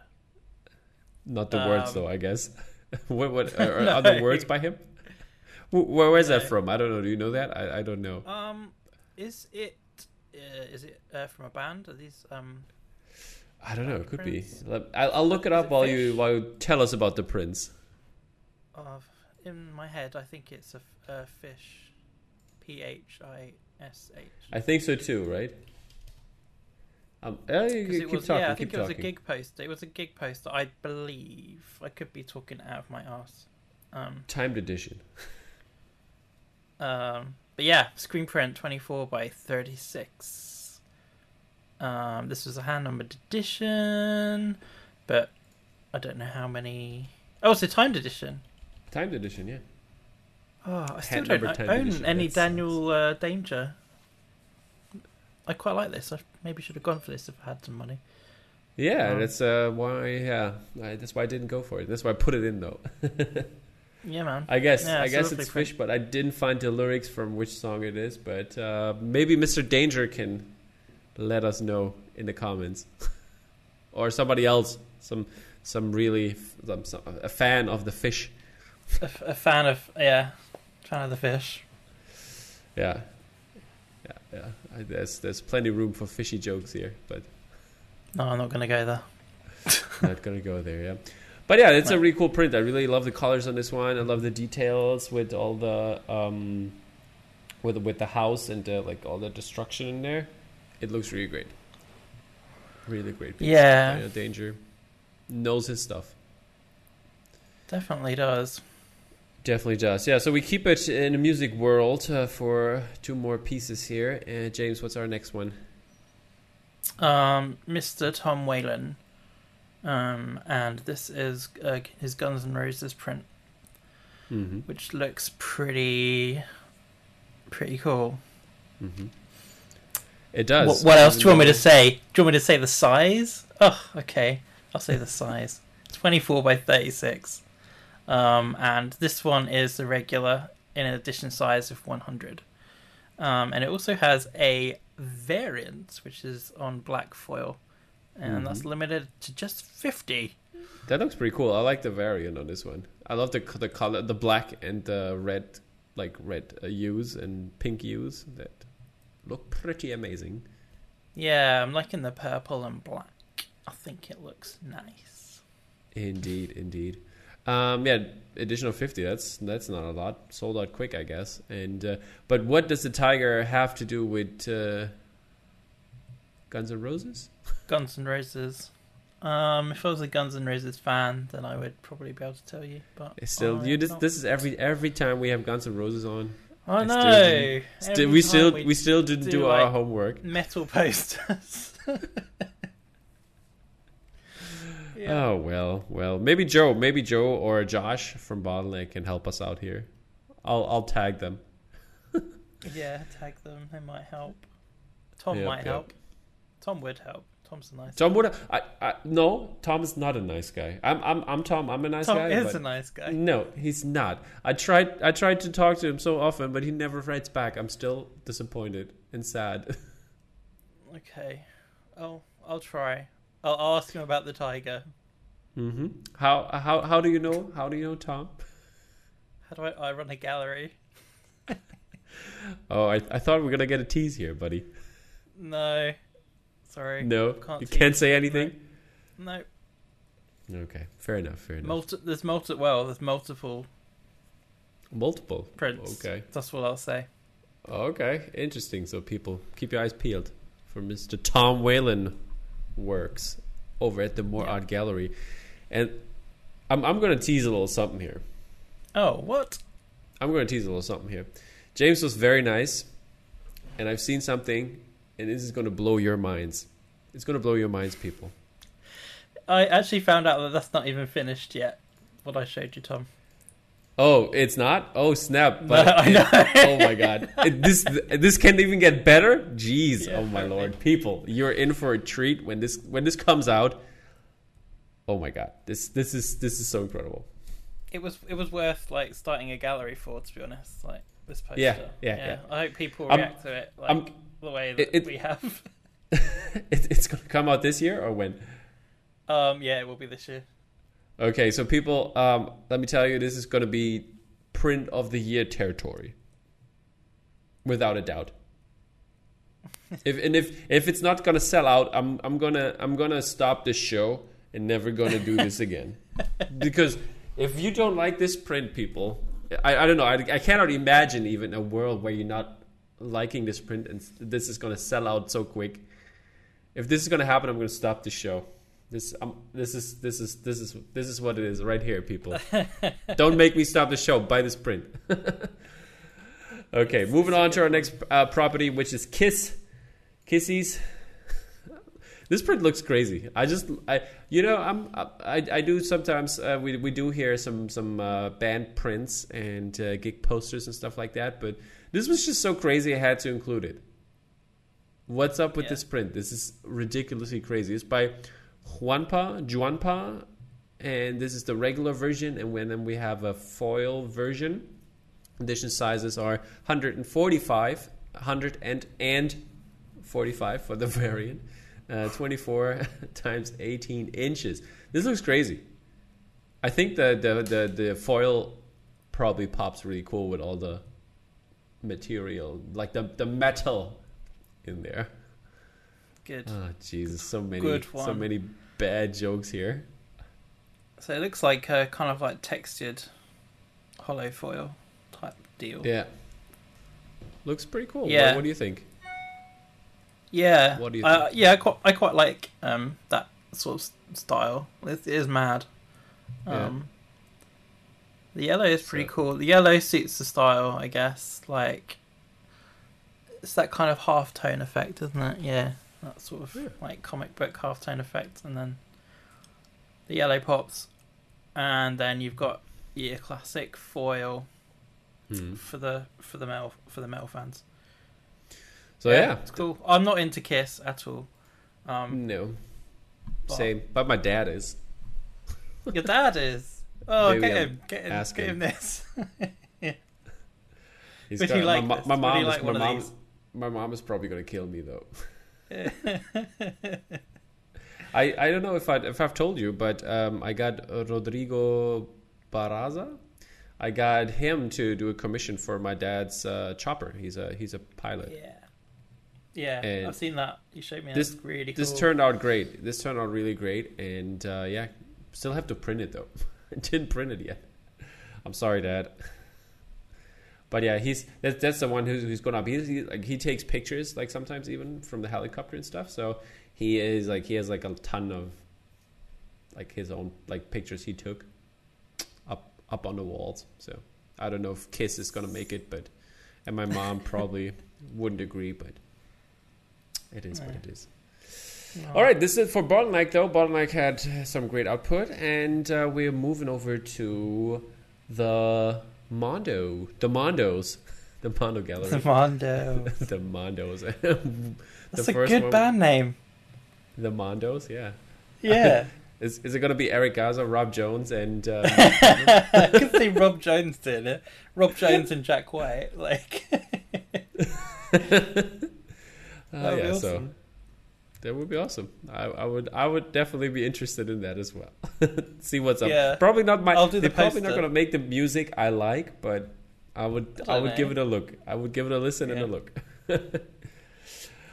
Not the words, Um, though. I guess. what? What? Are, No. are the words by him? Where, where's that from? I don't know. Do you know that? I, I don't know. Um, is it? Uh, is it uh, from a band? Are these um? I don't know. It could be. Prince. Let- I'll, I'll look it up it while you while you tell us about the prince. Of in my head, I think it's a Phish. P H I S H. I think so too. Right? Um. yeah, you- you it keep was, talking. yeah, I think it was a gig poster. It was a gig poster, I believe. I could be talking out of my ass. Um, Timed edition. um, but yeah, screen print 24 by 36. Um, this was a hand numbered edition, but I don't know how many. Oh, it's a timed edition. Timed edition, yeah. Oh, I still don't own edition, any that's- Daniel uh, Danger. I quite like this. I maybe should have gone for this if I had some money. Yeah, Um, that's uh, why. Yeah, I, that's why I didn't go for it. That's why I put it in though. Yeah, man. I guess Yeah, I it's guess it's Phish, but I didn't find the lyrics from which song it is. But uh, maybe Mr. Danger can let us know in the comments, or somebody else, some some really some, some, a fan of the Phish. A, f- a fan of yeah, fan of the Phish. Yeah, yeah. I, there's there's plenty of room for fishy jokes here, but No, I'm not going to go there. not gonna go there. Yeah, but yeah, it's a really cool print. I really love the colors on this one. I love the details with all the um, with with the house and uh, like all the destruction in there. It looks really great. Really great. piece. Yeah. Daniel Danger knows his stuff. Definitely does. Definitely does. Yeah. So we keep it in the music world uh, for two more pieces here. Uh, James, what's our next one? Um, Mr. Tom Whalen. Um, and this is uh, his Guns N' Roses print, Mm-hmm. which looks pretty, pretty cool. Mm-hmm. It does. What, what else do you want me to say? Do you want me to say the size? Oh, okay. I'll say the size. 24 by 36. Um, and this one is the regular in an edition size of 100. Um, and it also has a variant, which is on black foil. And that's Mhm. limited to just 50. That looks pretty cool. I like the variant on this one. I love the the color, the black and the red, like red uh, hues and pink hues that look pretty amazing. Yeah, I'm liking the purple and black. I think it looks nice. Indeed, indeed. Um, yeah, additional fifty. That's that's not a lot. Sold out quick, I guess. And uh, but what does the tiger have to do with uh, Guns N' Roses? Guns N' Roses. Um, if I was a Guns N' Roses fan, then I would probably be able to tell you. But It's still I you. This not. this is every every time we have Guns N' Roses on. I I still know. Every Still, we still we, still didn't do, do, our like, homework. metal posters. yeah. Oh well, well maybe Joe, maybe Joe or Josh from Bottleneck can help us out here. I'll I'll tag them. yeah, tag them. They might help. Tom Yep, might yep. help. Tom would help. Tom's a nice. Tom would I, I no Tom is not a nice guy. I'm I'm I'm Tom. I'm a nice Tom guy. Tom is a nice guy. No, he's not. I tried I tried to talk to him so often, but he never writes back. I'm still disappointed and sad. Okay. Oh, I'll try. I'll, ask him about the tiger. hmm How how how do you know? How do you know Tom? How do I? I run a gallery. Oh, I I thought we were gonna get a tease here, buddy. No. Sorry. No, Can't you can't say anything. No. Okay, fair enough. Fair enough. Multi- there's multi- Well, there's multiple Multiple prints. Okay. That's what I'll say. Okay, interesting. So people keep your eyes peeled for Mr. Tom Whalen works over at the More Yeah. Art Gallery, and I'm I'm going to tease a little something here. Oh, what? I'm going to tease a little something here. James was very nice, and I've seen something, and this is going to blow your minds. It's going to blow your minds, people. I actually found out that that's not even finished yet. What I showed you, Tom. Oh, it's not. Oh snap! But I know. oh my god, It- this this can't even get better. Jeez, Yeah, oh my apparently. lord, people, you're in for a treat when this when this comes out. Oh my god, this this is this is so incredible. It was it was worth like starting a gallery for, to be honest. Like this poster. Yeah, yeah, yeah. I hope people I'm- react to it like I'm- the way that it- it- we have. It, it's gonna come out this year or when? Um, yeah, it will be this year. Okay, so people, um, let me tell you, this is gonna be print of the year territory, without a doubt. if and if if it's not gonna sell out, I'm I'm gonna I'm gonna stop this show and never gonna do this again. because if you don't like this print, people, I, I don't know. I, I cannot imagine even a world where you're not liking this print and this is gonna sell out so quick. If this is gonna happen, I'm gonna stop the show. This um, this is this is this is this is what it is right here, people. don't make me stop the show. Buy this print. okay, moving on to our next uh, property, which is Kiss Kissies. This print looks crazy. I just, I, you know, I'm, I, I do sometimes. Uh, we we do hear some some uh, band prints and uh, gig posters and stuff like that. But this was just so crazy. I had to include it. What's up with Yeah. this print? This is ridiculously crazy. It's by Juanpa Juanpa, and this is the regular version. And when then we have a foil version. Edition sizes are 145, 100 and and 45 for the variant. Uh, 24 times 18 inches. This looks crazy. I think the, the, the, the foil probably pops really cool with all the material, like the, the metal in there. Good. Oh, Jesus, so many, Good so many bad jokes here. So it looks like a kind of like textured hollow foil type deal. Yeah. Looks pretty cool. Yeah. What, what do you think? Yeah. What do you Uh, think? yeah, I quite, I quite like um, that sort of style. It is mad. Yeah. Um, The yellow is pretty So- cool. The yellow suits the style, I guess. Like, it's that kind of half tone effect, isn't it? Yeah, that sort of Yeah. like comic book half tone effect, and then the yellow pops, and then you've got your classic foil Hmm. for the for the metal for the metal fans. So yeah, it's cool. I'm not into Kiss at all. Um, no, but same. But my dad is. Your dad is. Oh, Maybe get I'll him, get him, ask get him. him this. He's Would you like my, this? my mom. you is, like my mom. these? My mom is probably gonna kill me though. I, I don't know if I if I've told you, but um, I got Rodrigo Barraza. I got him to do a commission for my dad's uh, chopper. He's a he's a pilot. yeah, yeah. And I've seen that. You showed me. this- really cool. This turned out great. This turned out really great, and uh, yeah, still have to print it though. I didn't print it yet. I'm sorry, Dad. But yeah, he's that's that's the one who's, who's going up. He's he, like he takes pictures like sometimes even from the helicopter and stuff. So he is like he has like a ton of like his own like pictures he took up up on the walls. So I don't know if Kiss is gonna make it, but and my mom probably wouldn't agree, but it is what it is. No. All right, this is for Bottleneck though. Bottleneck had some great output, and uh, we're moving over to the Mondo, the Mondos, the Mondo Gallery, The Mondo. the Mondos. That's the a good one, band name. The Mondos, yeah. Yeah. Is is it gonna be Eric Gaza, Rob Jones, and um, I could see Rob Jones doing it. Rob Jones and Jack White. Like, be yeah, so awesome. That would be awesome. I, I would I would definitely be interested in that as well. See what's up. Yeah. Probably not my. I'll do the they're probably not gonna make the music I like, but I would I I, would know. give it a look. I would give it a listen and a look.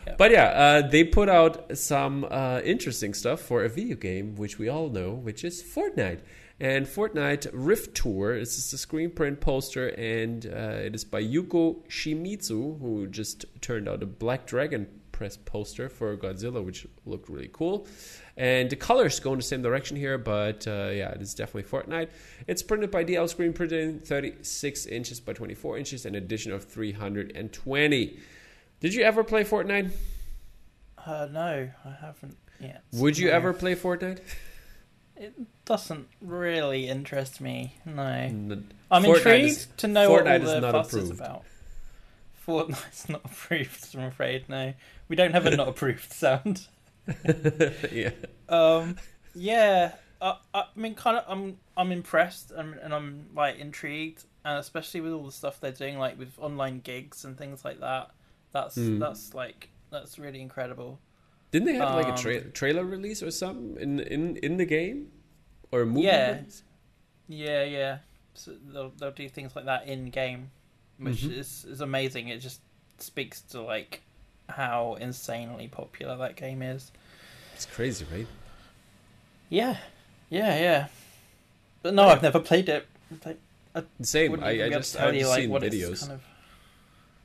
Yeah. But yeah, uh, they put out some uh, interesting stuff for a video game, which we all know, which is Fortnite. And Fortnite Rift Tour this is a screen print poster, and uh, it is by Yuko Shimizu, who just turned out a Black Dragon press poster for Godzilla, which looked really cool. And the colors go in the same direction here, but uh, yeah, it is definitely Fortnite. It's printed by DL Screen Printing, 36 inches by 24 inches, an addition of 320. Did you ever play Fortnite? uh, no, I haven't yet. Would you No. ever play Fortnite? It doesn't really interest me. No. I'm Fortnite intrigued is- to know what Fortnite all is the not fuss is approved. about. Fortnite's not approved, I'm afraid. No, we don't have a not approved sound. yeah. Um, yeah, I, I mean, kind of, I'm I'm impressed and, and I'm like intrigued, and especially with all the stuff they're doing, like with online gigs and things like that. That's Mm. that's like that's really incredible. Didn't they have like a Um, tra- trailer release or something in in in the game, or a movie? Yeah. release? Yeah, yeah. So they'll they'll do things like that in game, which Mhm. is is amazing. It just speaks to like how insanely popular that game is. It's crazy, right? Yeah, yeah, yeah. But no, Yeah. I've never played it. Like, Same. wouldn't I, I just I've you, like, seen videos. kind of-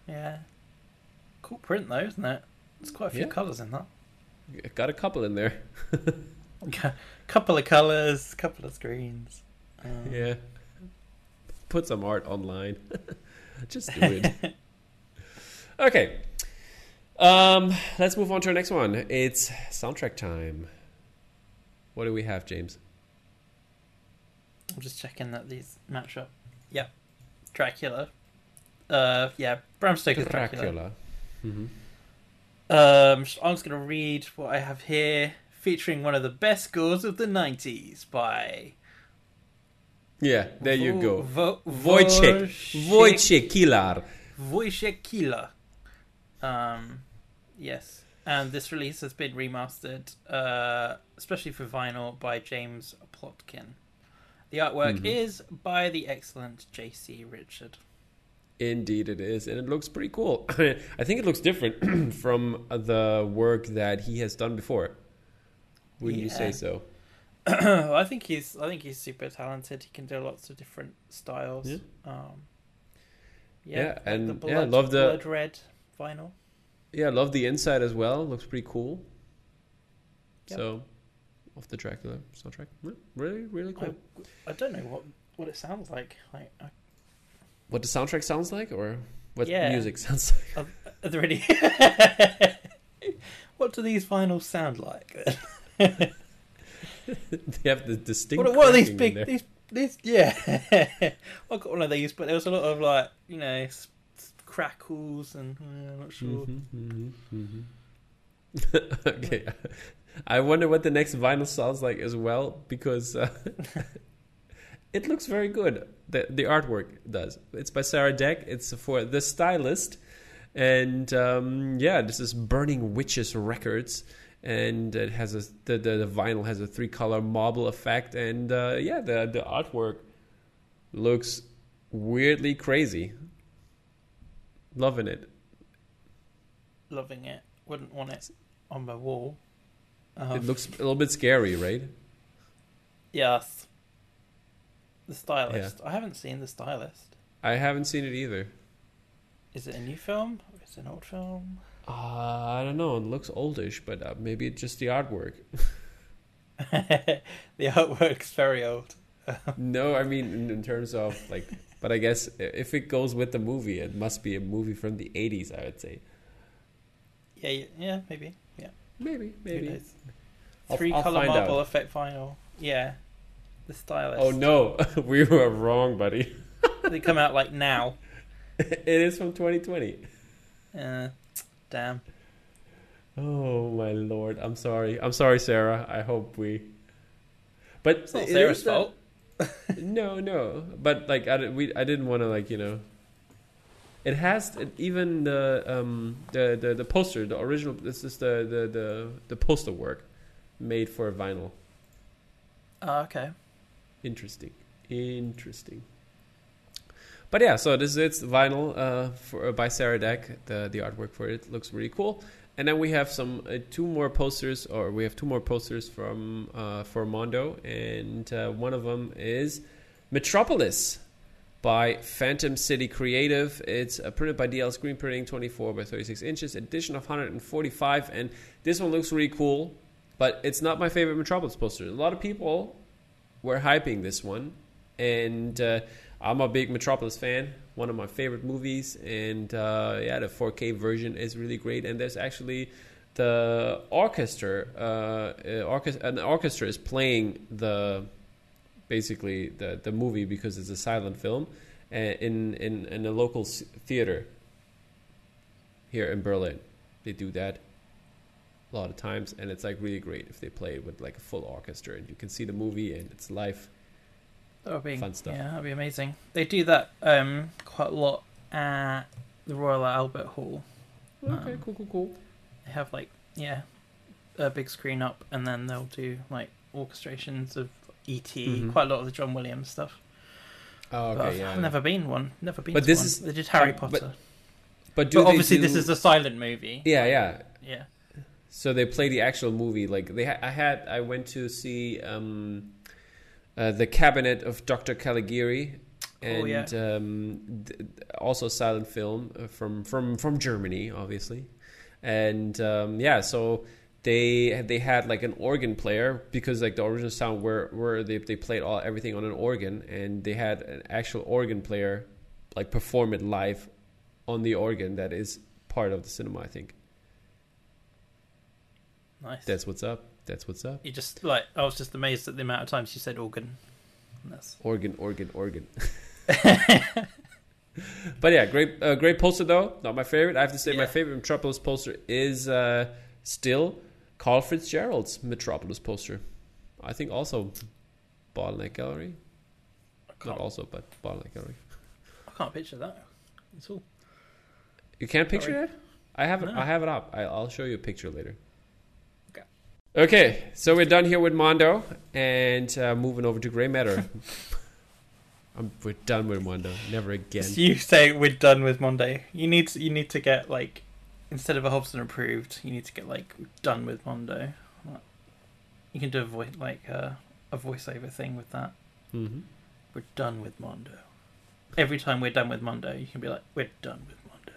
Yeah. Cool print though, isn't it? There's quite a few Yeah. colours in that. Got a couple in there. couple of colours, couple of screens. Um, Yeah. Put some art online. just do it. okay. Um, let's move on to our next one. It's soundtrack time. What do we have, James? I'm just checking that these match up. Yep. Dracula. Uh, yeah, Bram Stoker's Dracula. Dracula. hmm Um, I'm just gonna read what I have here, featuring one of the best scores of the '90s by Yeah, there you go. Vo- Wojciech. Wojciech Kilar. Wojciech Kila. Um, yes, and this release has been remastered, uh, especially for vinyl, by James Plotkin. The artwork Mhm. is by the excellent J.C. Richard. Indeed, it is, and it looks pretty cool. I think it looks different from the work that he has done before. Wouldn't you say Yeah. so? I think he's I think he's super talented. He can do lots of different styles. Yeah. Um, Yeah, like and the yeah, blood, love the- blood red vinyl. Yeah, I love the inside as well. Looks pretty cool. Yep. So, of the Dracula soundtrack, really, really cool. I don't know what what it sounds like. Like, I, What the soundtrack sounds like, or what Yeah. music sounds like? are, are there any? what do these vinyls sound like? they have the distinct. what, what are these big? These these yeah. I got one of these, but there was a lot of like you know s- s- crackles and uh, I'm not sure. Mhm, mhm, mhm. okay, I wonder what the next vinyl sounds like as well because uh, it looks very good. The the artwork does. It's by Sarah Deck. It's for the stylist, and um, yeah, this is Burning Witches Records. And it has a the, the, the vinyl has a three color marble effect, and uh, yeah, the the artwork looks weirdly crazy. Loving it. Loving it. Wouldn't want it on my wall. Um, It looks a little bit scary, right? Yes. The stylist. I haven't seen the stylist. I haven't seen it either. Is it a new film? Or is it an old film? Uh, I don't know. It looks oldish, but uh, maybe it's just the artwork. the artwork's very old. no, I mean in, in terms of like, but I guess if it goes with the movie, it must be a movie from the '80s. I would say. Yeah, yeah, maybe. Yeah. Maybe, maybe. I'll- Three I'll color find marble out. effect vinyl. Yeah. The stylist. Oh no, we were wrong, buddy. they come out like now. it is from 2020. Uh, damn. Oh my lord, I'm sorry. I'm sorry, Sarah. I hope we. But It's not Sarah's fault. no, no. But like I, we, I didn't want to like you know. It has it, even the um the, the the poster, the original. This is the the the the poster work made for vinyl. Oh, okay. Interesting, interesting. But yeah, so this is it's vinyl uh, for by Sarah Deck. The the artwork for it looks really cool. And then we have some uh, two more posters, or we have two more posters from uh, for Mondo, and uh, one of them is Metropolis by Phantom City Creative. It's uh, printed by DL Screen Printing, 24 by 36 inches, edition of 145, and this one looks really cool. But it's not my favorite Metropolis poster. A lot of people were hyping this one, and uh, I'm a big Metropolis fan. One of my favorite movies, and uh, yeah, the 4K version is really great. And there's actually the orchestra, uh, uh, orchestra, an orchestra is playing the basically the the movie because it's a silent film uh, in in in a local theater here in Berlin. They do that a lot of times, and it's like really great if they play it with like a full orchestra and you can see the movie and it's live. That would be Fun stuff. Yeah, that'd be amazing. They do that um quite a lot at the Royal Albert Hall. Okay, Um, cool, cool, cool. They have like yeah, a big screen up, and then they'll do like orchestrations of ET. Mhm. Quite a lot of the John Williams stuff. Oh, But okay, I've yeah. never been one. Never been. But to this one. is- they did Harry Potter. but- But, But do they obviously, do- this is a silent movie. yeah, yeah. Yeah. So they play the actual movie. Like they, ha- I had, I went to see um, uh, the Cabinet of Dr. Caligari, and Oh, yeah. um, th- also a silent film uh, from from from Germany, obviously. And um, yeah, so they they had like an organ player because like the original sound where where they they played all everything on an organ, and they had an actual organ player like perform it live on the organ that is part of the cinema, I think. Nice. That's what's up. That's what's up. you just like I was just amazed at the amount of times you said organ. That's Organ, organ, organ. but yeah, great, uh, great poster though. Not my favorite. I have to say, my favorite Metropolis poster is uh, still Carl Fitzgerald's Metropolis poster. I think also Bottleneck Gallery. Not also, but Bottleneck Gallery. I can't picture that It's all. You can't picture Sorry. it? I have it. No. I have it up. I, I'll show you a picture later. Okay. So we're done here with Mondo, and uh, moving over to Grey Matter. I'm, we're done with Mondo. Never again. So you say we're done with Mondo. You need to, you need to get like instead of a Hobson approved, you need to get like done with Mondo. You can do a voice like uh, a voiceover thing with that. hmm We're done with Mondo. Every time we're done with Mondo, you can be like, we're done with Mondo.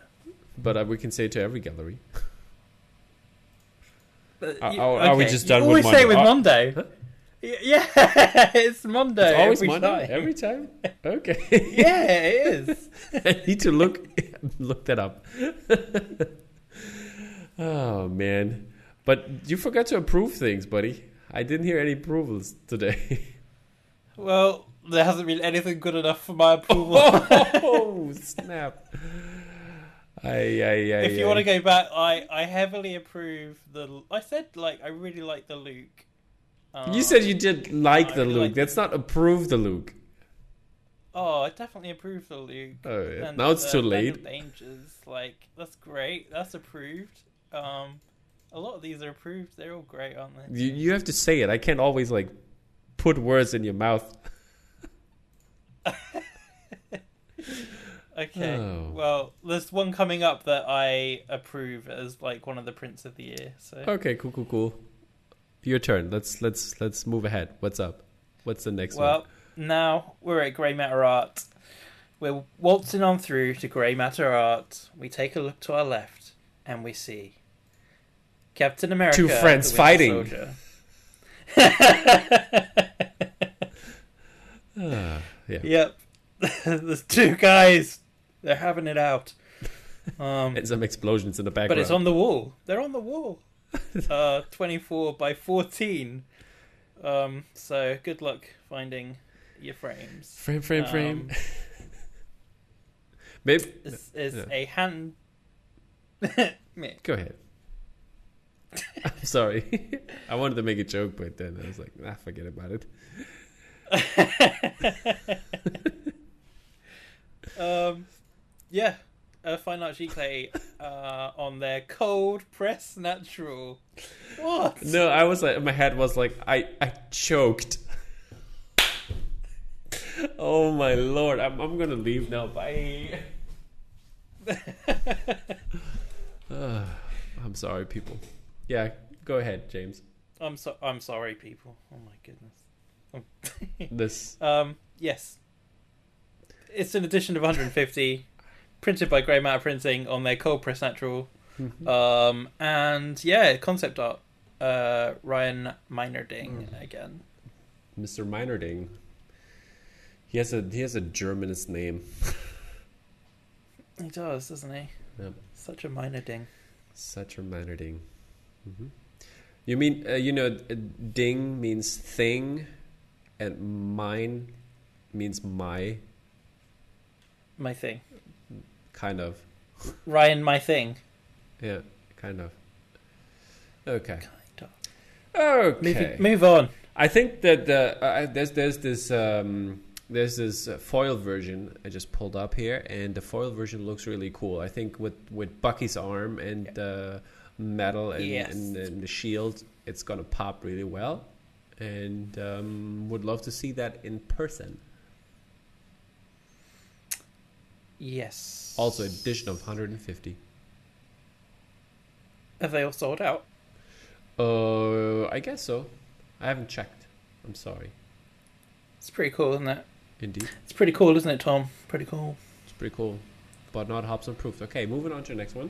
But uh, we can say it to every gallery. But Are- you- are- are we just done you with always say it with uh, Mondo? Mondo. Yeah, it's Mondo. It's always every Mondo time. every time. Okay. yeah, it is. I need to look look that up. oh man, but you forgot to approve things, buddy. I didn't hear any approvals today. Well, there hasn't been anything good enough for my approval. oh snap! Ay, ay, ay, if you want to go back, I, I heavily approve the. I said like I really like the Luke. Um, you said you did like I the really Luke. like- That's not approve the Luke. Oh, I definitely approve the Luke. Oh, yeah. Now it's the too late. Dangers, like that's great. That's approved. Um, a lot of these are approved. They're all great, aren't they? You you have to say it. I can't always like put words in your mouth. Okay. Oh. Well, there's one coming up that I approve as like one of the prints of the year. So Okay, cool, cool, cool. Your turn. Let's let's let's move ahead. What's up? What's the next well, one? Well, now we're at Grey Matter Art. We're waltzing on through to Grey Matter Art. We take a look to our left, and we see Captain America. Two friends the fighting. Ah, yeah. Yep. There's two guys. They're having it out. Um, And some explosions in the background. but it's on the wall. They're on the wall. Uh, 24 by 14. Um, so good luck finding your frames. frame, frame, frame. Um, Maybe This is Yeah. a hand. Go ahead. I'm sorry. I wanted to make a joke, but then I was like, ah, forget about it. um, yeah, uh, Fine Art giclée uh, on their cold press natural. What? No, I was like, my head was like, I, I choked. oh my lord, I'm, I'm gonna leave now. Bye. Ah, I'm sorry, people. Yeah, go ahead, James. I'm so I'm sorry, people. Oh my goodness. This. Um, yes, it's an edition of 150, printed by Grey Matter Printing on their cold press natural. Um, and yeah, concept art. Uh, Ryan Meinerding again. Mr. Meinerding. He has a he has a Germanist name. He does, doesn't he? Yep. Such a Meinerding. Such a Meinerding. hmm You mean uh, you know uh, ding means thing, and mine means my My thing. Kind of. Ryan, my thing. Yeah, kind of. Okay. Kind of. Okay. Move, move on. I think that the uh, there's there's this um, there's this uh, foil version I just pulled up here, and the foil version looks really cool. I think with with Bucky's arm and the metal and, Yes. and, and the shield, it's gonna pop really well, and um, would love to see that in person. Yes. Also, edition of 150. Have they all sold out? Uh, I guess so. I haven't checked. I'm sorry. It's pretty cool, isn't it? Indeed. It's pretty cool, isn't it, Tom? Pretty cool. It's pretty cool, but not Hobson proof. Okay, moving on to the next one,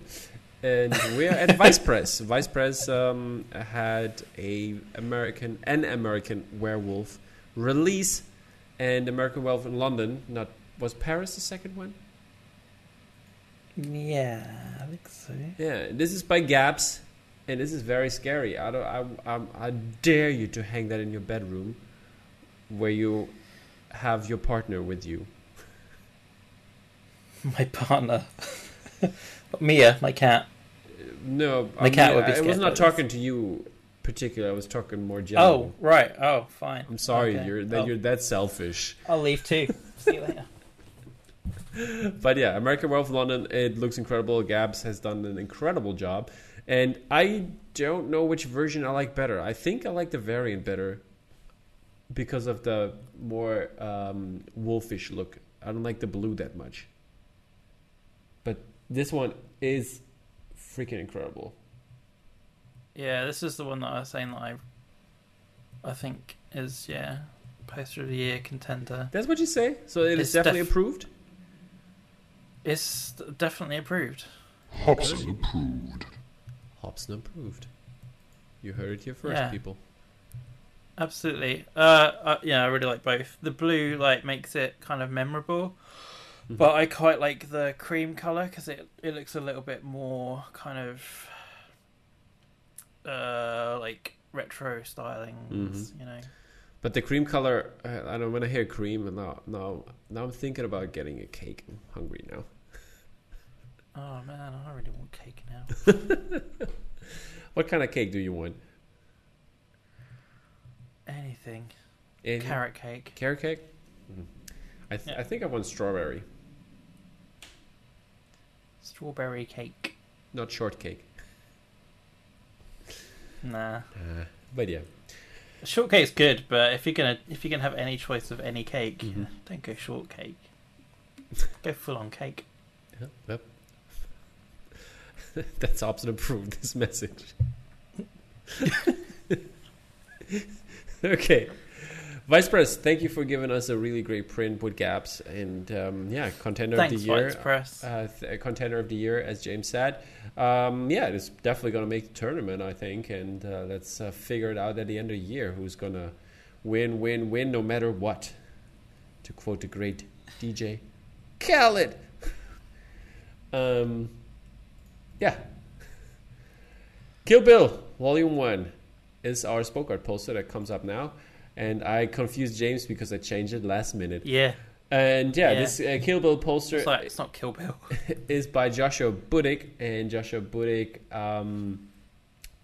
and we're at Vice Press. Vice Press um, had a American an American Werewolf release, and American Werewolf in London. Not was Paris the second one? Yeah, I think so. Yeah, this is by Gabz, and this is very scary. I don't. I, I, I dare you to hang that in your bedroom, where you have your partner with you. My partner, Mia, my cat. Uh, no, My I cat mean, would be I was not talking to you particular. I was talking more oh, general. Oh, right. Oh, fine. I'm sorry. Okay. You're that Oh, you're that selfish. I'll leave too. See you later. But yeah, American Werewolf London. It looks incredible. Gabz has done an incredible job, and I don't know which version I like better. I think I like the variant better because of the more um, wolfish look. I don't like the blue that much. But this one is freaking incredible. Yeah, this is the one that I was saying that I, I think is yeah, poster of the year contender. That's what you say. So it is It's definitely def- approved. It's definitely approved. Hobson approved. Hobson approved. You heard it here first, Yeah. people. Absolutely. Uh, uh, yeah, I really like both. The blue like makes it kind of memorable, Mhm. but I quite like the cream color because it it looks a little bit more kind of uh like retro stylings. Mhm. You know. But the cream color, uh, I don't. When I hear cream, and now, now, now I'm thinking about getting a cake. I'm hungry now. Oh man, I really want cake now. What kind of cake do you want? Anything. Anything? Carrot cake. Carrot cake. Mhm. I, th- Yeah. I think I want strawberry, Strawberry cake. not shortcake. Nah. Uh, but yeah, Shortcake's good, but if you're gonna if you're gonna have any choice of any cake, Mhm. don't go shortcake. go full on cake. Yep, yep. That's Hobson approved this message. okay. Vice Press, thank you for giving us a really great print with Gabz and um, yeah, contender Thanks, of the year. Vice Press. Uh, th- contender of the year, as James said. Um, yeah, it's definitely going to make the tournament, I think, and uh, let's uh, figure it out at the end of the year who's going to win, win, win, no matter what. To quote the great DJ Khaled. Um, yeah. Kill Bill, Volume 1 is our spoke art poster that comes up now. And I confused James because I changed it last minute. Yeah, And yeah, Yeah. this uh, Kill Bill poster it's like it's not Kill Bill. is by Joshua Budich, and Joshua Budich um,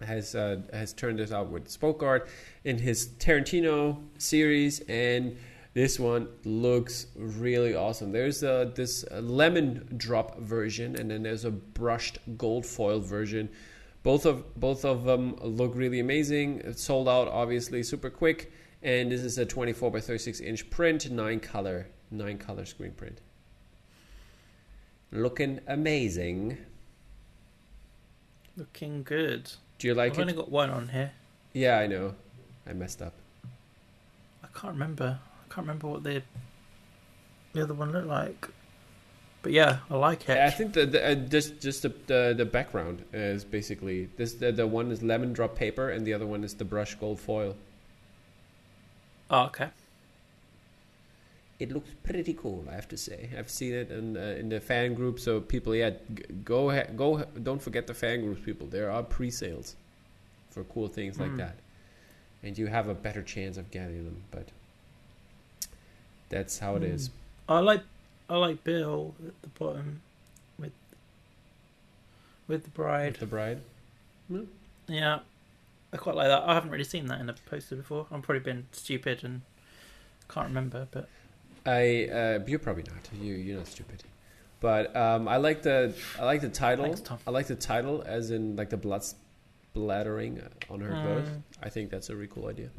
has uh, has turned this out with spoke art in his Tarantino series, and this one looks really awesome. There's uh, this lemon drop version, and then there's a brushed gold foil version. Both of both of them look really amazing. It's sold out, obviously, super quick. And this is a 24 by 36 inch print, nine color, nine color screen print looking amazing. Looking good. Do you like it? I've it? only got one on here. Yeah, I know. I messed up. I can't remember. I can't remember what the the other one looked like. But yeah, I like it. I think the, the uh, just just the, the the background is basically this. The, the one is lemon drop paper, and the other one is the brush gold foil. Oh, okay. It looks pretty cool, I have to say. I've seen it in uh, in the fan group, so people, yeah, g- go ha- go. Don't forget the fan groups, people. There are pre-sales for cool things like Mm. that, and you have a better chance of getting them. But that's how it Mm. is. I like I like Bill at the bottom with with the bride. With the bride. Yeah, I quite like that. I haven't really seen that in a poster before. I've probably been stupid and can't remember, but I uh, you're probably not. You you're not stupid. But um, I like the I like the title. Thanks, I like the title as in like the blood splattering on her boat. Mm. I think that's a really cool idea.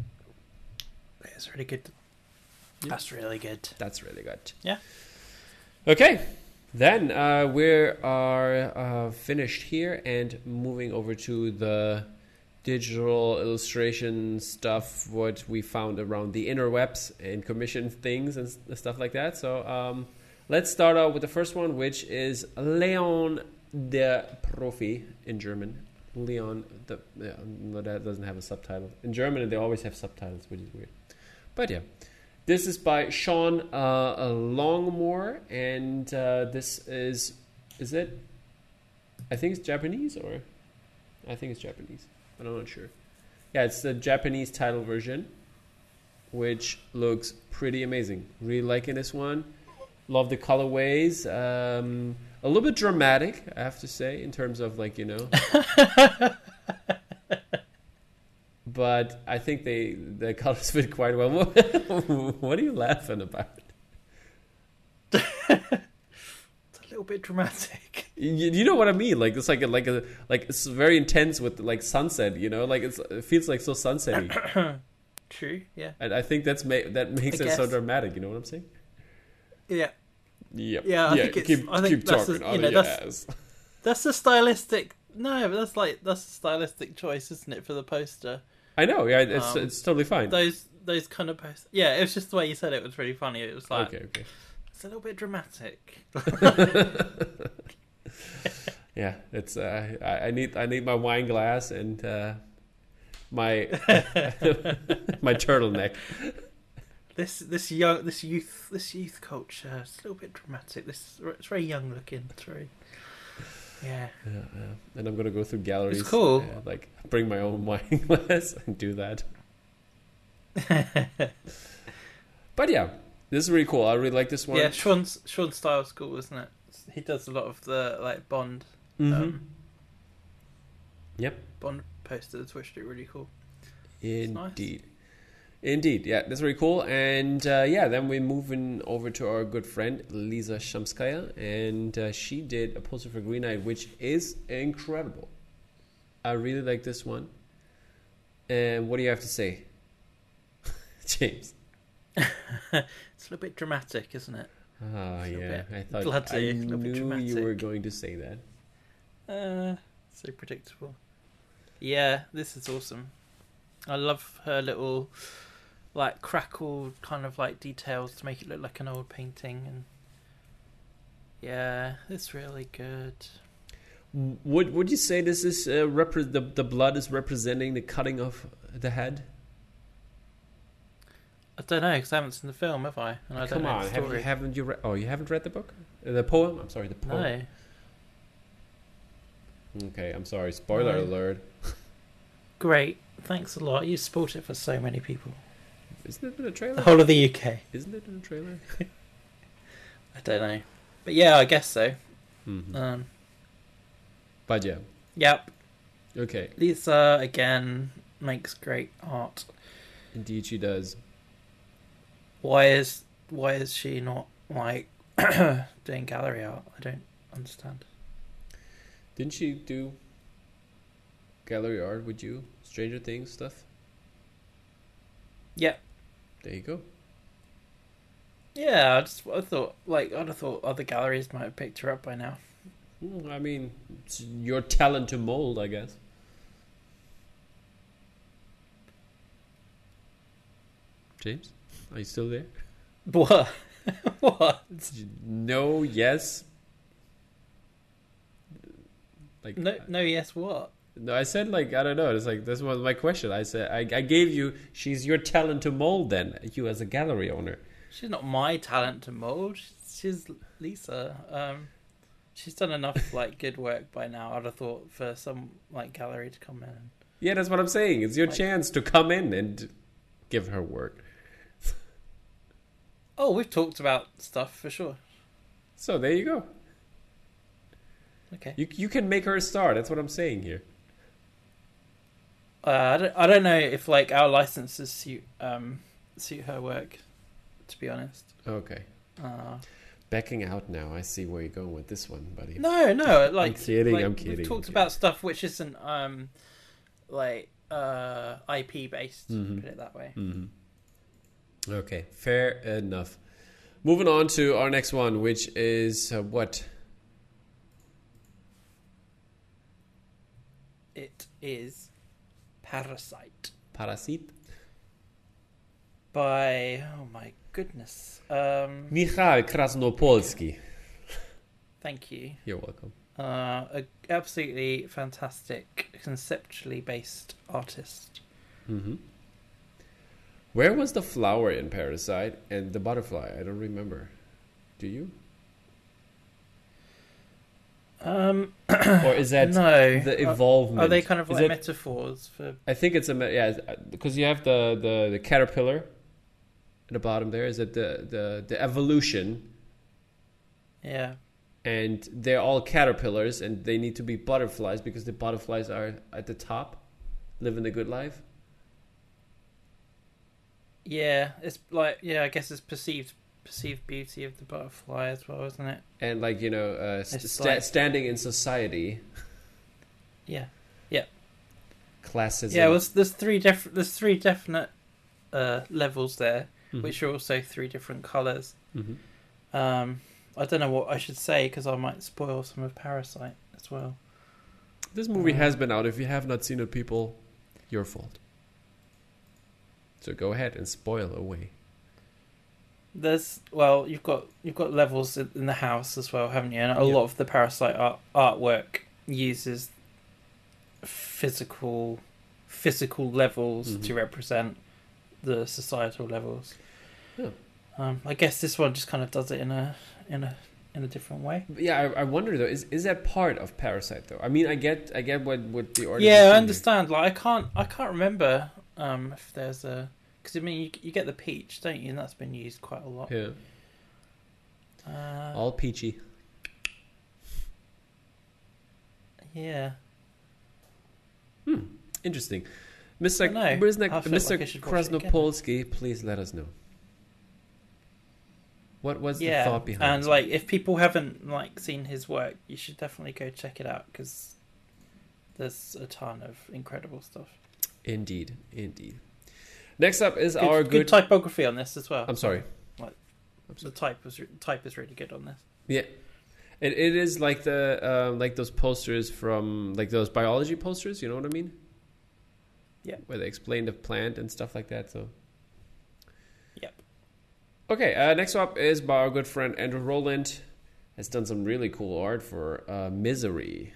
it's really good. Yeah. That's really good. That's really good. Yeah. Okay. Then uh, we are uh, finished here and moving over to the digital illustration stuff, what we found around the interwebs and commission things and stuff like that. So um, let's start out with the first one, which is Leon der Profi in German. Leon, the yeah, no, that doesn't have a subtitle. In German, they always have subtitles, which is weird. But yeah. This is by Sean uh, Longmore, and uh, this is is it? I think it's Japanese or I think it's Japanese, I'm not sure. Yeah, it's the Japanese title version, which looks pretty amazing. Really liking this one. Love the colorways. Um, a little bit dramatic, I have to say, in terms of like you know. but I think they the colors fit quite well. what are you laughing about? It's a little bit dramatic. You, you know what I mean? Like it's like a, like a like it's very intense with like sunset. You know, like it's it feels like so sunsetty. True. Yeah. and I think that's ma- that makes I it so dramatic. You know what I'm saying? Yeah. Yep. Yeah, I think it's- keep I think keep that's talking. the- you know, that's- That's a stylistic. No, but that's like that's a stylistic choice, isn't it, for the poster? I know. Yeah, it's Um, it's totally fine. Those those kind of posters. Yeah, it was just the way you said it was really funny. It was like okay. Okay. it's a little bit dramatic. Yeah, it's uh, I, I need I need my wine glass and uh, my my turtleneck. This this young this youth this youth culture. It's a little bit dramatic. This it's very young looking. It's very yeah. Yeah, yeah. And I'm gonna go through galleries. It's cool. like bring my own wine glass and do that. But yeah, this is really cool. I really like this one. Yeah, Sean's Sean Styles cool, isn't it? He does a lot of the like Bond Mhm. um, Yep. Bond posters, which are really cool. nice. Indeed. Indeed, yeah, that's really cool. And uh, yeah, then we're moving over to our good friend Lisa Shumskaya, and uh, she did a poster for Green Knight, which is incredible. I really like this one. And what do you have to say, James? It's a little bit dramatic, isn't it? Oh a yeah, I thought bloody, I a little bit knew you were going to say that. Uh, so predictable. Yeah, this is awesome. I love her little, like crackle kind of like details to make it look like an old painting, and yeah, it's really good. Would Would you say this is uh, repre- the the blood is representing the cutting of the head? I don't know because I haven't seen the film, have I? And I Come don't on, have you, haven't you read? Oh, you haven't read the book, Uh, the poem. I'm sorry, the poem. no. Okay, I'm sorry. Spoiler No. alert. Great. Thanks a lot. You sport it for so many people. Isn't it in the The whole of the UK. Isn't it in the trailer? I don't know. But yeah, I guess so. Mhm. Um, But yeah, yep. okay. Lisa, again, makes great art. Indeed, she does. Why is why is she not like doing gallery art? I don't understand. Didn't she do gallery art with you? Stranger Things stuff. Yeah, There you go. yeah. I just I thought like I'd have thought other galleries might have picked her up by now. Mm, I mean, it's your talent to mold, I guess. James, are you still there? What? what? No, yes. Like No, no. Yes. What? No, I said like I don't know. It's like this was my question. I said I, I gave you. She's your talent to mold. Then you as a gallery owner. She's not my talent to mold. She's Lisa. Um, she's done enough like good work by now. I'd have thought for some like gallery to come in. And... Yeah, that's what I'm saying. It's your Like- chance to come in and give her work. Oh, we've talked about stuff for sure. So there you go. Okay. You you can make her a star. That's what I'm saying here. Uh, I don't. I don't know if like our licenses suit um suit her work. To be honest. Okay. Uh, Backing out now. I see where you're going with this one, buddy. no, no. Like kidding, like, I'm kidding, We've talked kidding. about stuff which isn't um like uh IP based. Mhm. Put it that way. hmm Okay, fair enough. Moving on to our next one, which is uh, what? It is Parasite Parasite. by oh my goodness. Um, Michal Krasnopolski. thank you. You're welcome. Uh, a absolutely fantastic, conceptually based artist. hmm Where was the flower in Parasite and the butterfly? I don't remember. Do you? Um, or is that no. the evolvement? Are they kind of like it- metaphors for? I think it's a yeah because you have the, the the caterpillar at the bottom there. Is it the the the evolution? Yeah. and they're all caterpillars and they need to be butterflies because the butterflies are at the top living the good life Yeah, it's like yeah, I guess it's perceived perceived beauty of the butterfly as well, isn't it? and like you know uh, st- like- standing in society Yeah. Yeah. Classism Yeah, well, there's three different there's three definite uh, levels there, Mhm. which are also three different colors. Mhm. Um, I don't know what I should say because I might spoil some of Parasite as well. this movie Uh, has been out if you have not seen it people your fault so go ahead and spoil away There's well, you've got you've got levels in the house as well, haven't you? And a Yeah. lot of the Parasite art, artwork uses physical physical levels Mhm. to represent the societal levels. Yeah. Um, I guess this one just kind of does it in a in a in a different way. But yeah I, I wonder though is is that part of parasite though i mean i get i get what what the artist yeah, I understand. Like I can't I can't remember um, if there's a because I mean you, you get the peach, don't you? And that's been used quite a lot. yeah Uh, all peachy yeah. Hmm. Interesting. Mr. Mr. Mr. like I should watch it again. Krasnopolsky, please let us know. What was yeah, the thought behind and like if people haven't like seen his work, you should definitely go check it out because there's a ton of incredible stuff. Indeed, indeed. Next up is Good, our good good. typography on this as well. I'm sorry. The type was type is really good on this. Yeah, it, it is like the um, like those posters from like those biology posters. You know what I mean? Yeah. Where they explain the plant and stuff like that. So. Yep. Okay. Uh, next up is by our good friend Andrew Roland. Has done some really cool art for uh, Misery,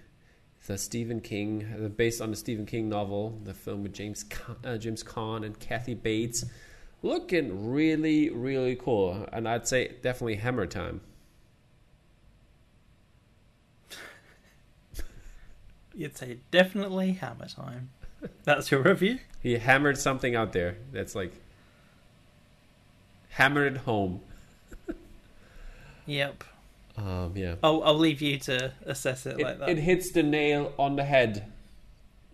the Stephen King, uh, based on the Stephen King novel, the film with James uh, James Caan and Kathy Bates. Looking really, really cool, and I'd say definitely Hammer time. You'd say definitely hammer time. That's your review. He hammered something out there that's like hammered it home. Yep. Um, yeah. I'll I'll leave you to assess it, It, like that. it hits the nail on the head.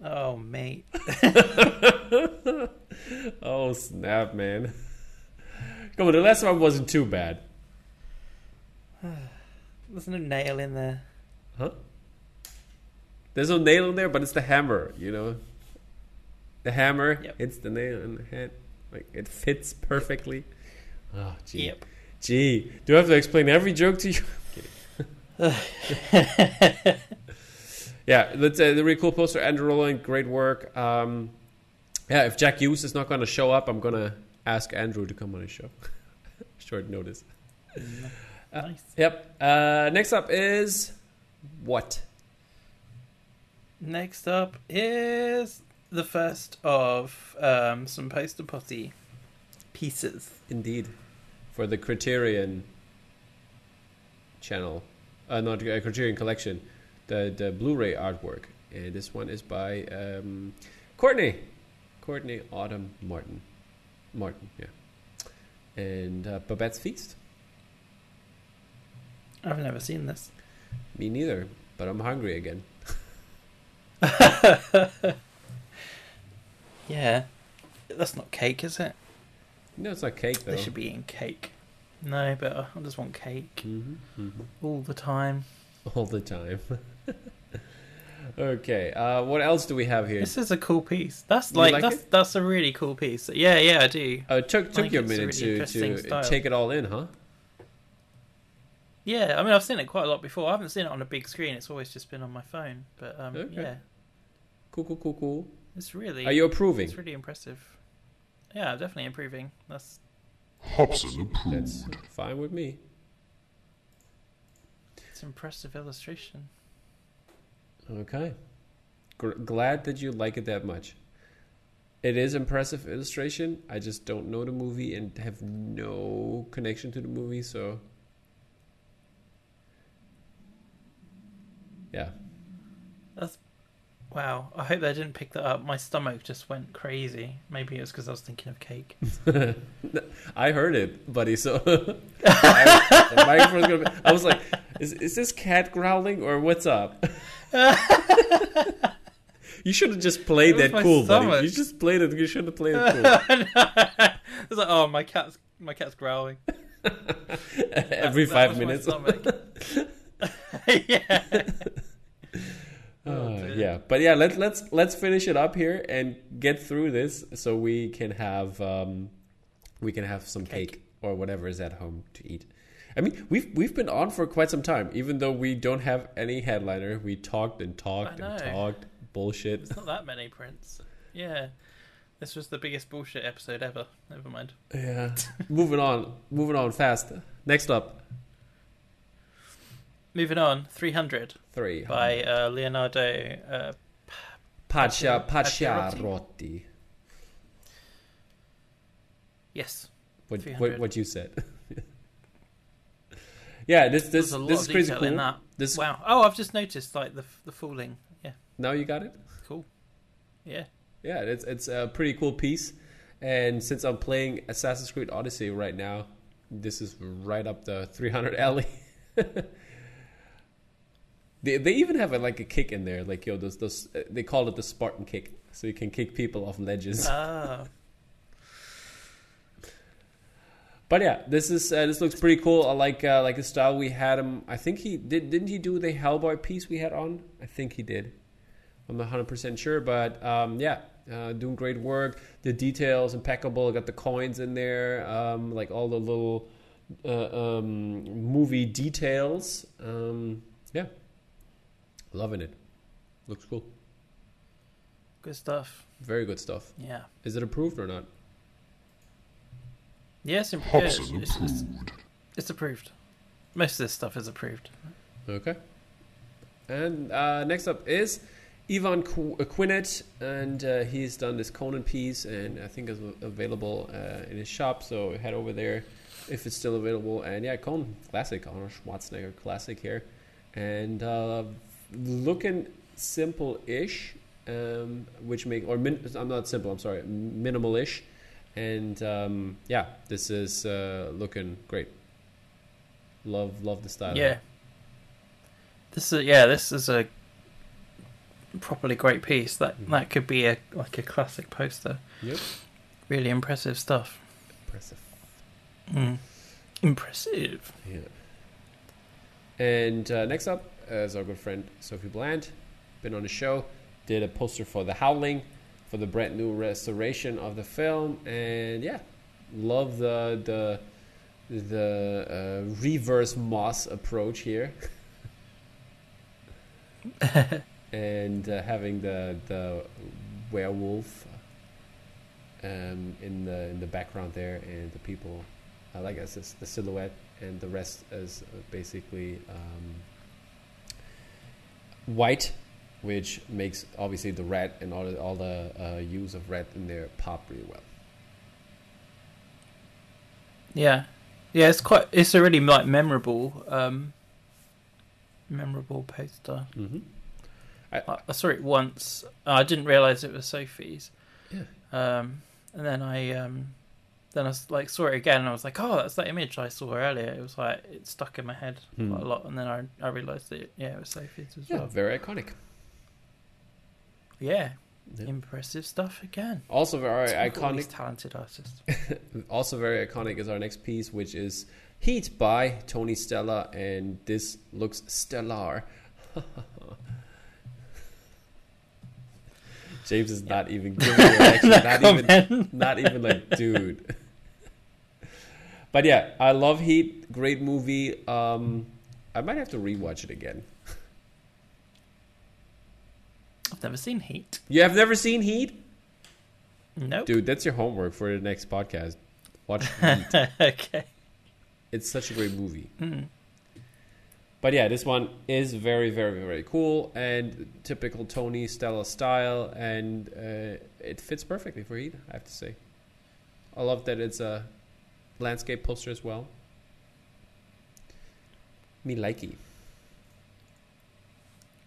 oh mate. Oh snap, man! Come on, the last one wasn't too bad, There's no nail in there. huh? There's no nail in there, but it's the hammer. You know, the hammer Yep. hits the nail in the head. Like it fits perfectly. Oh, gee, Yep. gee. Do I have to explain every joke to you? yeah, that's a really cool poster. Andrew Rowland, great work. Um, yeah, if Jack Hughes is not going to show up, I'm going to ask Andrew to come on his show. Short notice. nice. Yep. Uh, next up is what? Next up is the first of um, some Poster Posse pieces. Indeed, for the Criterion channel, uh, not uh, Criterion collection, the the Blu-ray artwork, and this one is by um, Courtney, Courtney Autumn Martin, Martin, yeah, and uh, Babette's Feast. I've never seen this. Me neither, but I'm hungry again. Yeah, that's not cake, is it? No, it's not cake though. They should be eating cake. No, but I just want cake hmm hmm all the time. all the time. okay, uh, what else do we have here? This is a cool piece. That's like, like that's it? that's a really cool piece. Yeah, yeah, I do. Uh, it took took you a it's a minute really to to style. take it all in, huh? Yeah, I mean, I've seen it quite a lot before. I haven't seen it on a big screen. It's always just been on my phone. But um, Okay. yeah, Cool, cool, cool, cool. it's really Are you approving? it's really impressive. Yeah, definitely improving. That's Hobson That's approved. fine with me. it's impressive illustration. Okay. Gr- glad that you like it that much. It is impressive illustration. I just don't know the movie and have no connection to the movie, so yeah. Wow. I hope they didn't pick that up. My stomach just went crazy. Maybe it was because I was thinking of cake. I heard it, buddy. So I, the microphone's gonna be, I was like, is, is this cat growling or what's up? you should have just played that cool, buddy. You just played it. You should have played it cool. it's like, oh, my cat's my cat's growling. Every That five was my minutes. yeah. Uh, dear. yeah, but yeah, let's let's let's finish it up here and get through this so we can have um, we can have some cake. Cake. or whatever is at home to eat. I mean, we've we've been on for quite some time, even though we don't have any headliner. We talked and talked and talked bullshit. It's not that many prints. Yeah. This was the biggest bullshit episode ever. Never mind. Yeah, moving on, moving on fast. Next up, Moving on, 300 three by uh, Leonardo. Uh, Pacha Paccia- Pacciarotti. yes. What, what what you said? yeah, this this There's a lot this is crazy cool. This Wow. Oh, I've just noticed like the the falling. Yeah. now you got it. Cool. Yeah. Yeah, it's it's a pretty cool piece. And since I'm playing Assassin's Creed Odyssey right now, this is right up the 300 alley. they they even have a, like a kick in there, like yo, those those uh, they call it the Spartan kick, so you can kick people off ledges. Ah. But yeah, this is uh, this looks pretty cool. I like uh, like the style we had him. I think he did. Didn't he do the Hellboy piece we had on? I think he did. I'm not 100 percent sure, but um, yeah, uh, doing great work. The details impeccable. Got the coins in there, um, like all the little uh, um, movie details. Um, yeah, loving it. Looks cool. Good stuff. Very good stuff. Yeah. Is it approved or not? Yes, yeah, it's, Hobson it's, it's, approved. it's approved. Most of this stuff is approved. Okay. And uh, next up is Ivan Qu- uh, Quinet, and uh, he's done this Conan piece, and I think it's available uh, in his shop. So head over there if it's still available. And yeah, Conan classic, Arnold Schwarzenegger classic here, and uh, looking simple-ish, um, which make or min- I'm not simple. I'm sorry, minimal-ish, and um, yeah, this is uh, looking great. Love, love the style. Yeah. This is yeah. This is a properly great piece. That Mhm. that could be a like a classic poster. Yep. Really impressive stuff. Impressive. Mm. Impressive. Yeah. And uh, next up is our good friend Sophie Bland. Been on the show. Did a poster for The Howling, for the brand new restoration of the film, and yeah, love the the the uh, reverse moss approach here, and uh, having the the werewolf um, in the in the background there, and the people. I like as this, the silhouette, and the rest is uh, basically um, white, which makes obviously the red and all the, all the uh, use of red in there pop really well. Yeah, yeah. It's quite. It's a really like memorable, um, memorable poster. Mm-hmm. I, I saw it once. I didn't realize it was Sophie's. Yeah. Um, and then I um, then I like saw it again, and I was like, "Oh, that's that image I saw earlier." It was like it stuck in my head Hmm. quite a lot, and then I I realized that yeah, it was Sophie's as Yeah, well. very iconic. Yeah, Yeah. impressive stuff again. Also very Look at all these iconic. talented artist. Also very iconic is our next piece, which is Heat by Tony Stella, and this looks stellar. James is not even giving a reaction. No not even not even like dude but yeah i love heat great movie um i might have to rewatch it again I've never seen Heat. you have never seen heat Nope. dude that's your homework for the next podcast watch heat okay. it's such a great movie Mm. but yeah this one is very very very cool and typical tony stella style and uh, it fits perfectly for heat i have to say i love that it's a landscape poster as well me likey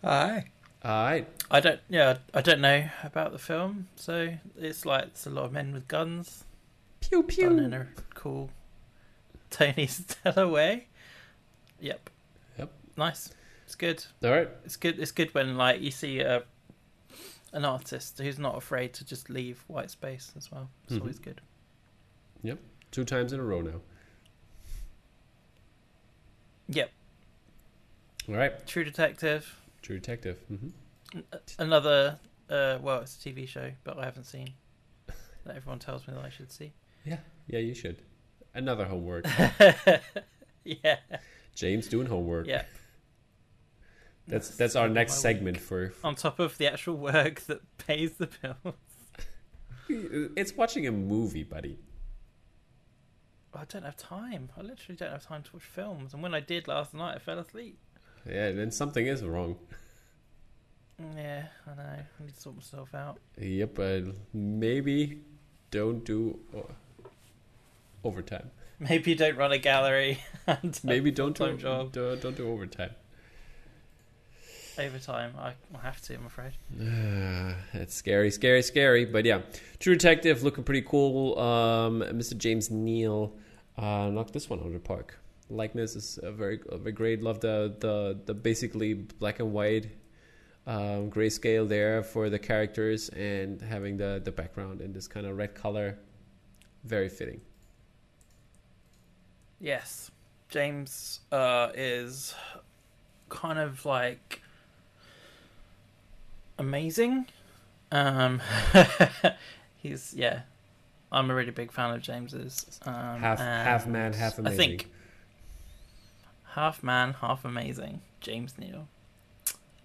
Aye. Right. I don't. Yeah, I don't know about the film, so it's like it's a lot of men with guns Pew pew. done in a cool Tony Stella way. Yep. Yep. Nice. It's good. All right. It's good. It's good when like you see a an artist who's not afraid to just leave white space as well. It's Mhm. always good. Two times in a row now. Yep. All right. True Detective. True Detective. hmm Another. Uh, well, it's a TV show, but I haven't seen. That everyone tells me that I should see. Yeah. Yeah, you should. Another homework. yeah. James doing homework. Yeah. That's that's our next segment for. On top of the actual work that pays the bills. It's watching a movie, buddy. I don't have time. I literally don't have time to watch films. And when I did last night, I fell asleep. Yeah, then something is wrong. Yeah, I know. I need to sort myself out. Yep, but maybe don't do o- overtime. Maybe don't run a gallery and Maybe don't do, job. do don't do overtime. overtime. I will have to, I'm afraid. it's scary, scary, scary. But yeah, True Detective looking pretty cool. Um, Mr. James Neal uh, knocked this one out of the park. Likeness is uh, very, uh, very great. Love the the the basically black and white um, grayscale there for the characters and having the the background in this kind of red color. Very fitting. Yes. James uh, is kind of like amazing. Um, he's, yeah. I'm a really big fan of James's. Um, half half man, half amazing. I think half man, half amazing. James Neal.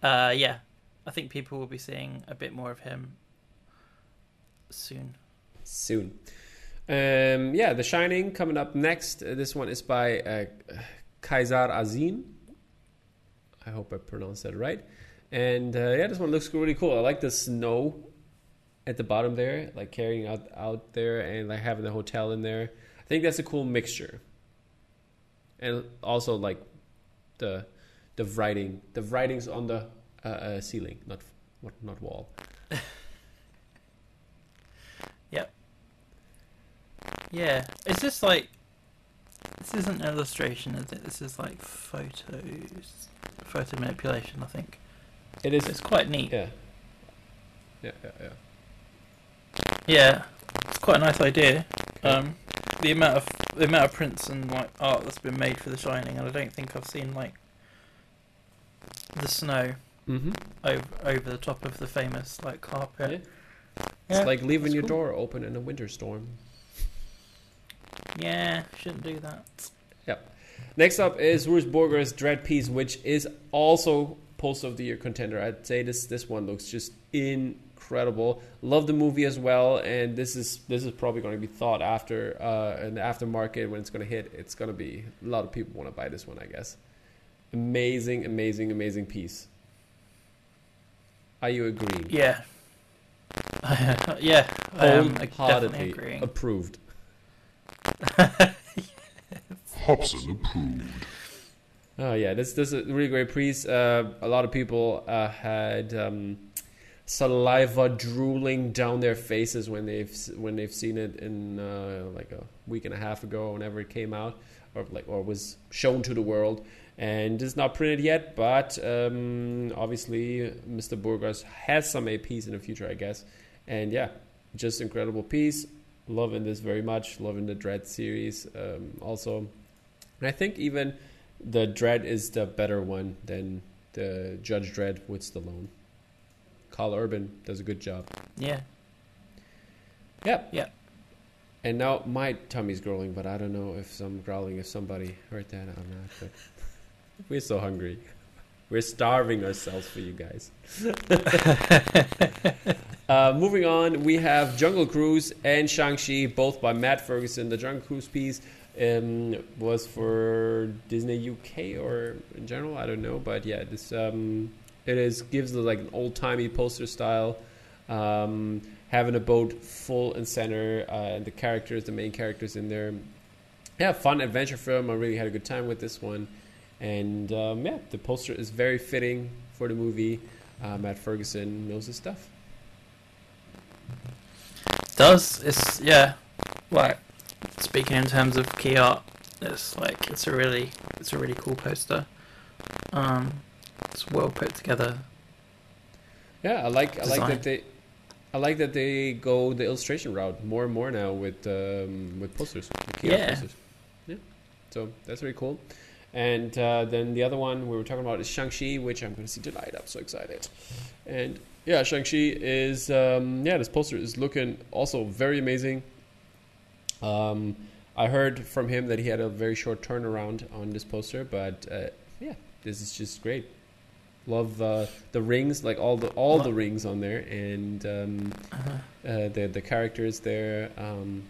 Uh, yeah, I think people will be seeing a bit more of him soon. soon. Um, yeah, The Shining coming up next. Uh, this one is by uh, Kaisar Azim. I hope I pronounced that right. And uh, yeah, this one looks really cool. I like the snow at the bottom there, like carrying out out there, and like having the hotel in there. I think that's a cool mixture. And also like the the writing, the writings on the uh, uh, ceiling, not not not wall. Yep. Yeah, is this like this isn't an illustration, is it? This is like photos, photo manipulation. I think It is. it's quite neat. Yeah. Yeah, yeah, yeah. Yeah, it's quite a nice idea. Um, the amount of the amount of prints and like art that's been made for The Shining, and I don't think I've seen like the snow Mm-hmm. over over the top of the famous like carpet. Yeah. Yeah, It's like leaving your cool. door open in a winter storm. Yeah, shouldn't do that. Yep. Next up is Ruiz Burgos's Dredd Piece, which is also Post of the Year contender. I'd say this this one looks just incredible. Love the movie as well, and this is this is probably going to be thought after uh, in the aftermarket when it's going to hit. It's going to be a lot of people want to buy this one, I guess. Amazing, amazing, amazing piece. Are you agreeing? Yeah. yeah, I am definitely agreeing. approved. Hobson approved. Oh yeah, this this is a really great piece. Uh, a lot of people uh, had um, saliva drooling down their faces when they've when they've seen it in uh, like a week and a half ago, whenever it came out, or like or was shown to the world. And it's not printed yet, but um, obviously Mr. Burgos has some APs in the future, I guess. And yeah, just incredible piece. Loving this very much. Loving the Dredd series. Um, also, and I think even the Dredd is the better one than the Judge Dredd with Stallone. Karl Urban does a good job. Yeah. Yep. Yeah. And now my tummy's growling, but I don't know if I'm growling if somebody heard that or not. But we're so hungry. We're starving ourselves for you guys. uh, moving on, we have Jungle Cruise and Shang-Chi, both by Matt Ferguson. The Jungle Cruise piece um, was for Disney UK or in general, I don't know. But yeah, this um, it is gives the, like an old-timey poster style. Um, having a boat full and center, uh, and the characters, the main characters in there. Yeah, fun adventure film. I really had a good time with this one, and um, yeah, the poster is very fitting for the movie. uh, Matt Ferguson knows his stuff. Does it's yeah, like speaking in terms of key art, it's like it's a really it's a really cool poster. Um, it's well put together. Yeah, I like I like that they I like that they go the illustration route more and more now with um, with posters. with Yeah. posters. Yeah. So that's very cool. And uh, then the other one we were talking about is Shang-Chi, which I'm going to see tonight. I'm so excited. And yeah, Shang-Chi is, um, yeah, this poster is looking also very amazing. Um, I heard from him that he had a very short turnaround on this poster, but uh, yeah, this is just great. Love uh, the rings, like all the all the rings on there, and um, Uh, uh, the the characters there, um,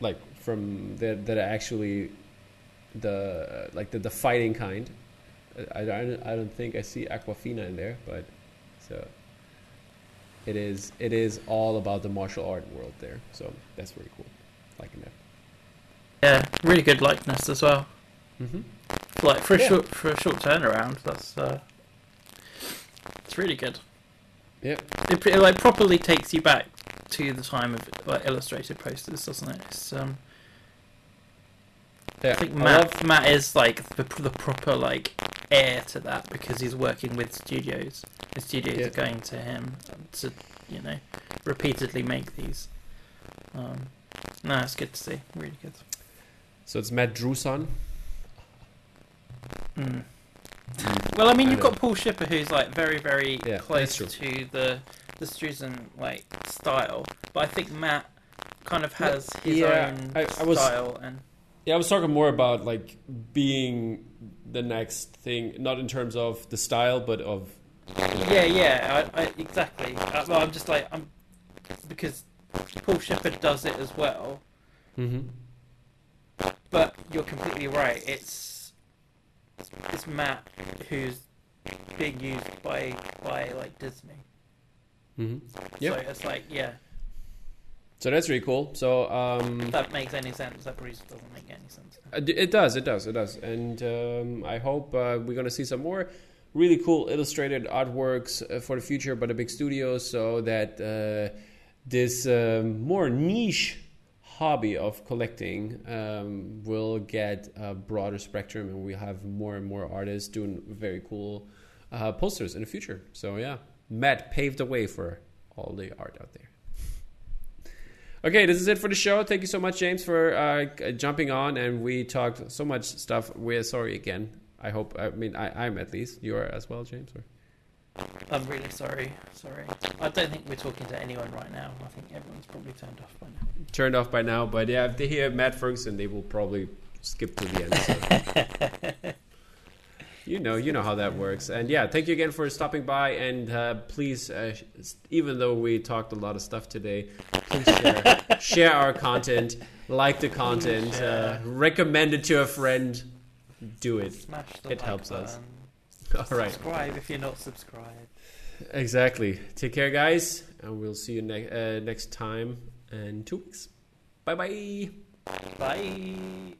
like from that that are actually the like the, the fighting kind. I, I don't I don't think I see Awkwafina in there, but so it is it is all about the martial art world there. So that's very cool, liking that. yeah, really good likeness as well. Mm-hmm. Like for a Yeah. short for a short turnaround, that's uh, it's really good. Yeah, It, it like properly takes you back to the time of like illustrated posters, doesn't it? It's, um, yeah. I think I Matt love- Matt is like the, the proper like heir to that because he's working with studios. The studios Yeah. are going to him to you know repeatedly make these. Um, no, it's good to see. Really good. so it's Matt Druson. Mm. Well, I mean, I you've got Paul Shipper, who's like very, very Yeah, close to the the Struzan like style, but I think Matt kind of has his Yeah, own I- I was- style and Yeah, I was talking more about like being the next thing, not in terms of the style, but of yeah, yeah, I, I, exactly. Uh, well, I'm just like I'm because Paul Shipper does it as well, mm-hmm. but you're completely right. It's it's Matt who's being used by by like Disney. Mm-hmm. So it's like yeah, So that's really cool. So um, that makes any sense. That doesn't make any sense. Uh, It does, it does, it does, and um, I hope uh, we're gonna see some more really cool illustrated artworks uh, for the future by the big studios, so that uh, this um, more niche hobby of collecting um, will get a broader spectrum, and we have more and more artists doing very cool uh, posters in the future. So yeah, Matt paved the way for all the art out there. Okay, this is it for the show. Thank you so much, James, for uh, jumping on, and we talked so much stuff. We're sorry again. I hope. I mean, I, I'm at least. You are as well, James. Or? I'm really sorry. Sorry. I don't think we're talking to anyone right now. I think everyone's probably turned off by now. Turned off by now, but yeah, if they hear Matt Ferguson, they will probably skip to the end. So. you know, you know how that works. And yeah, thank you again for stopping by. And uh, please, uh, even though we talked a lot of stuff today, please share, share our content, like the content, uh, recommend it to a friend. Do it. It like helps us. All right. Subscribe if you're not subscribed. Exactly. Take care, guys, and we'll see you ne- uh, next time in two weeks. Bye bye. Bye.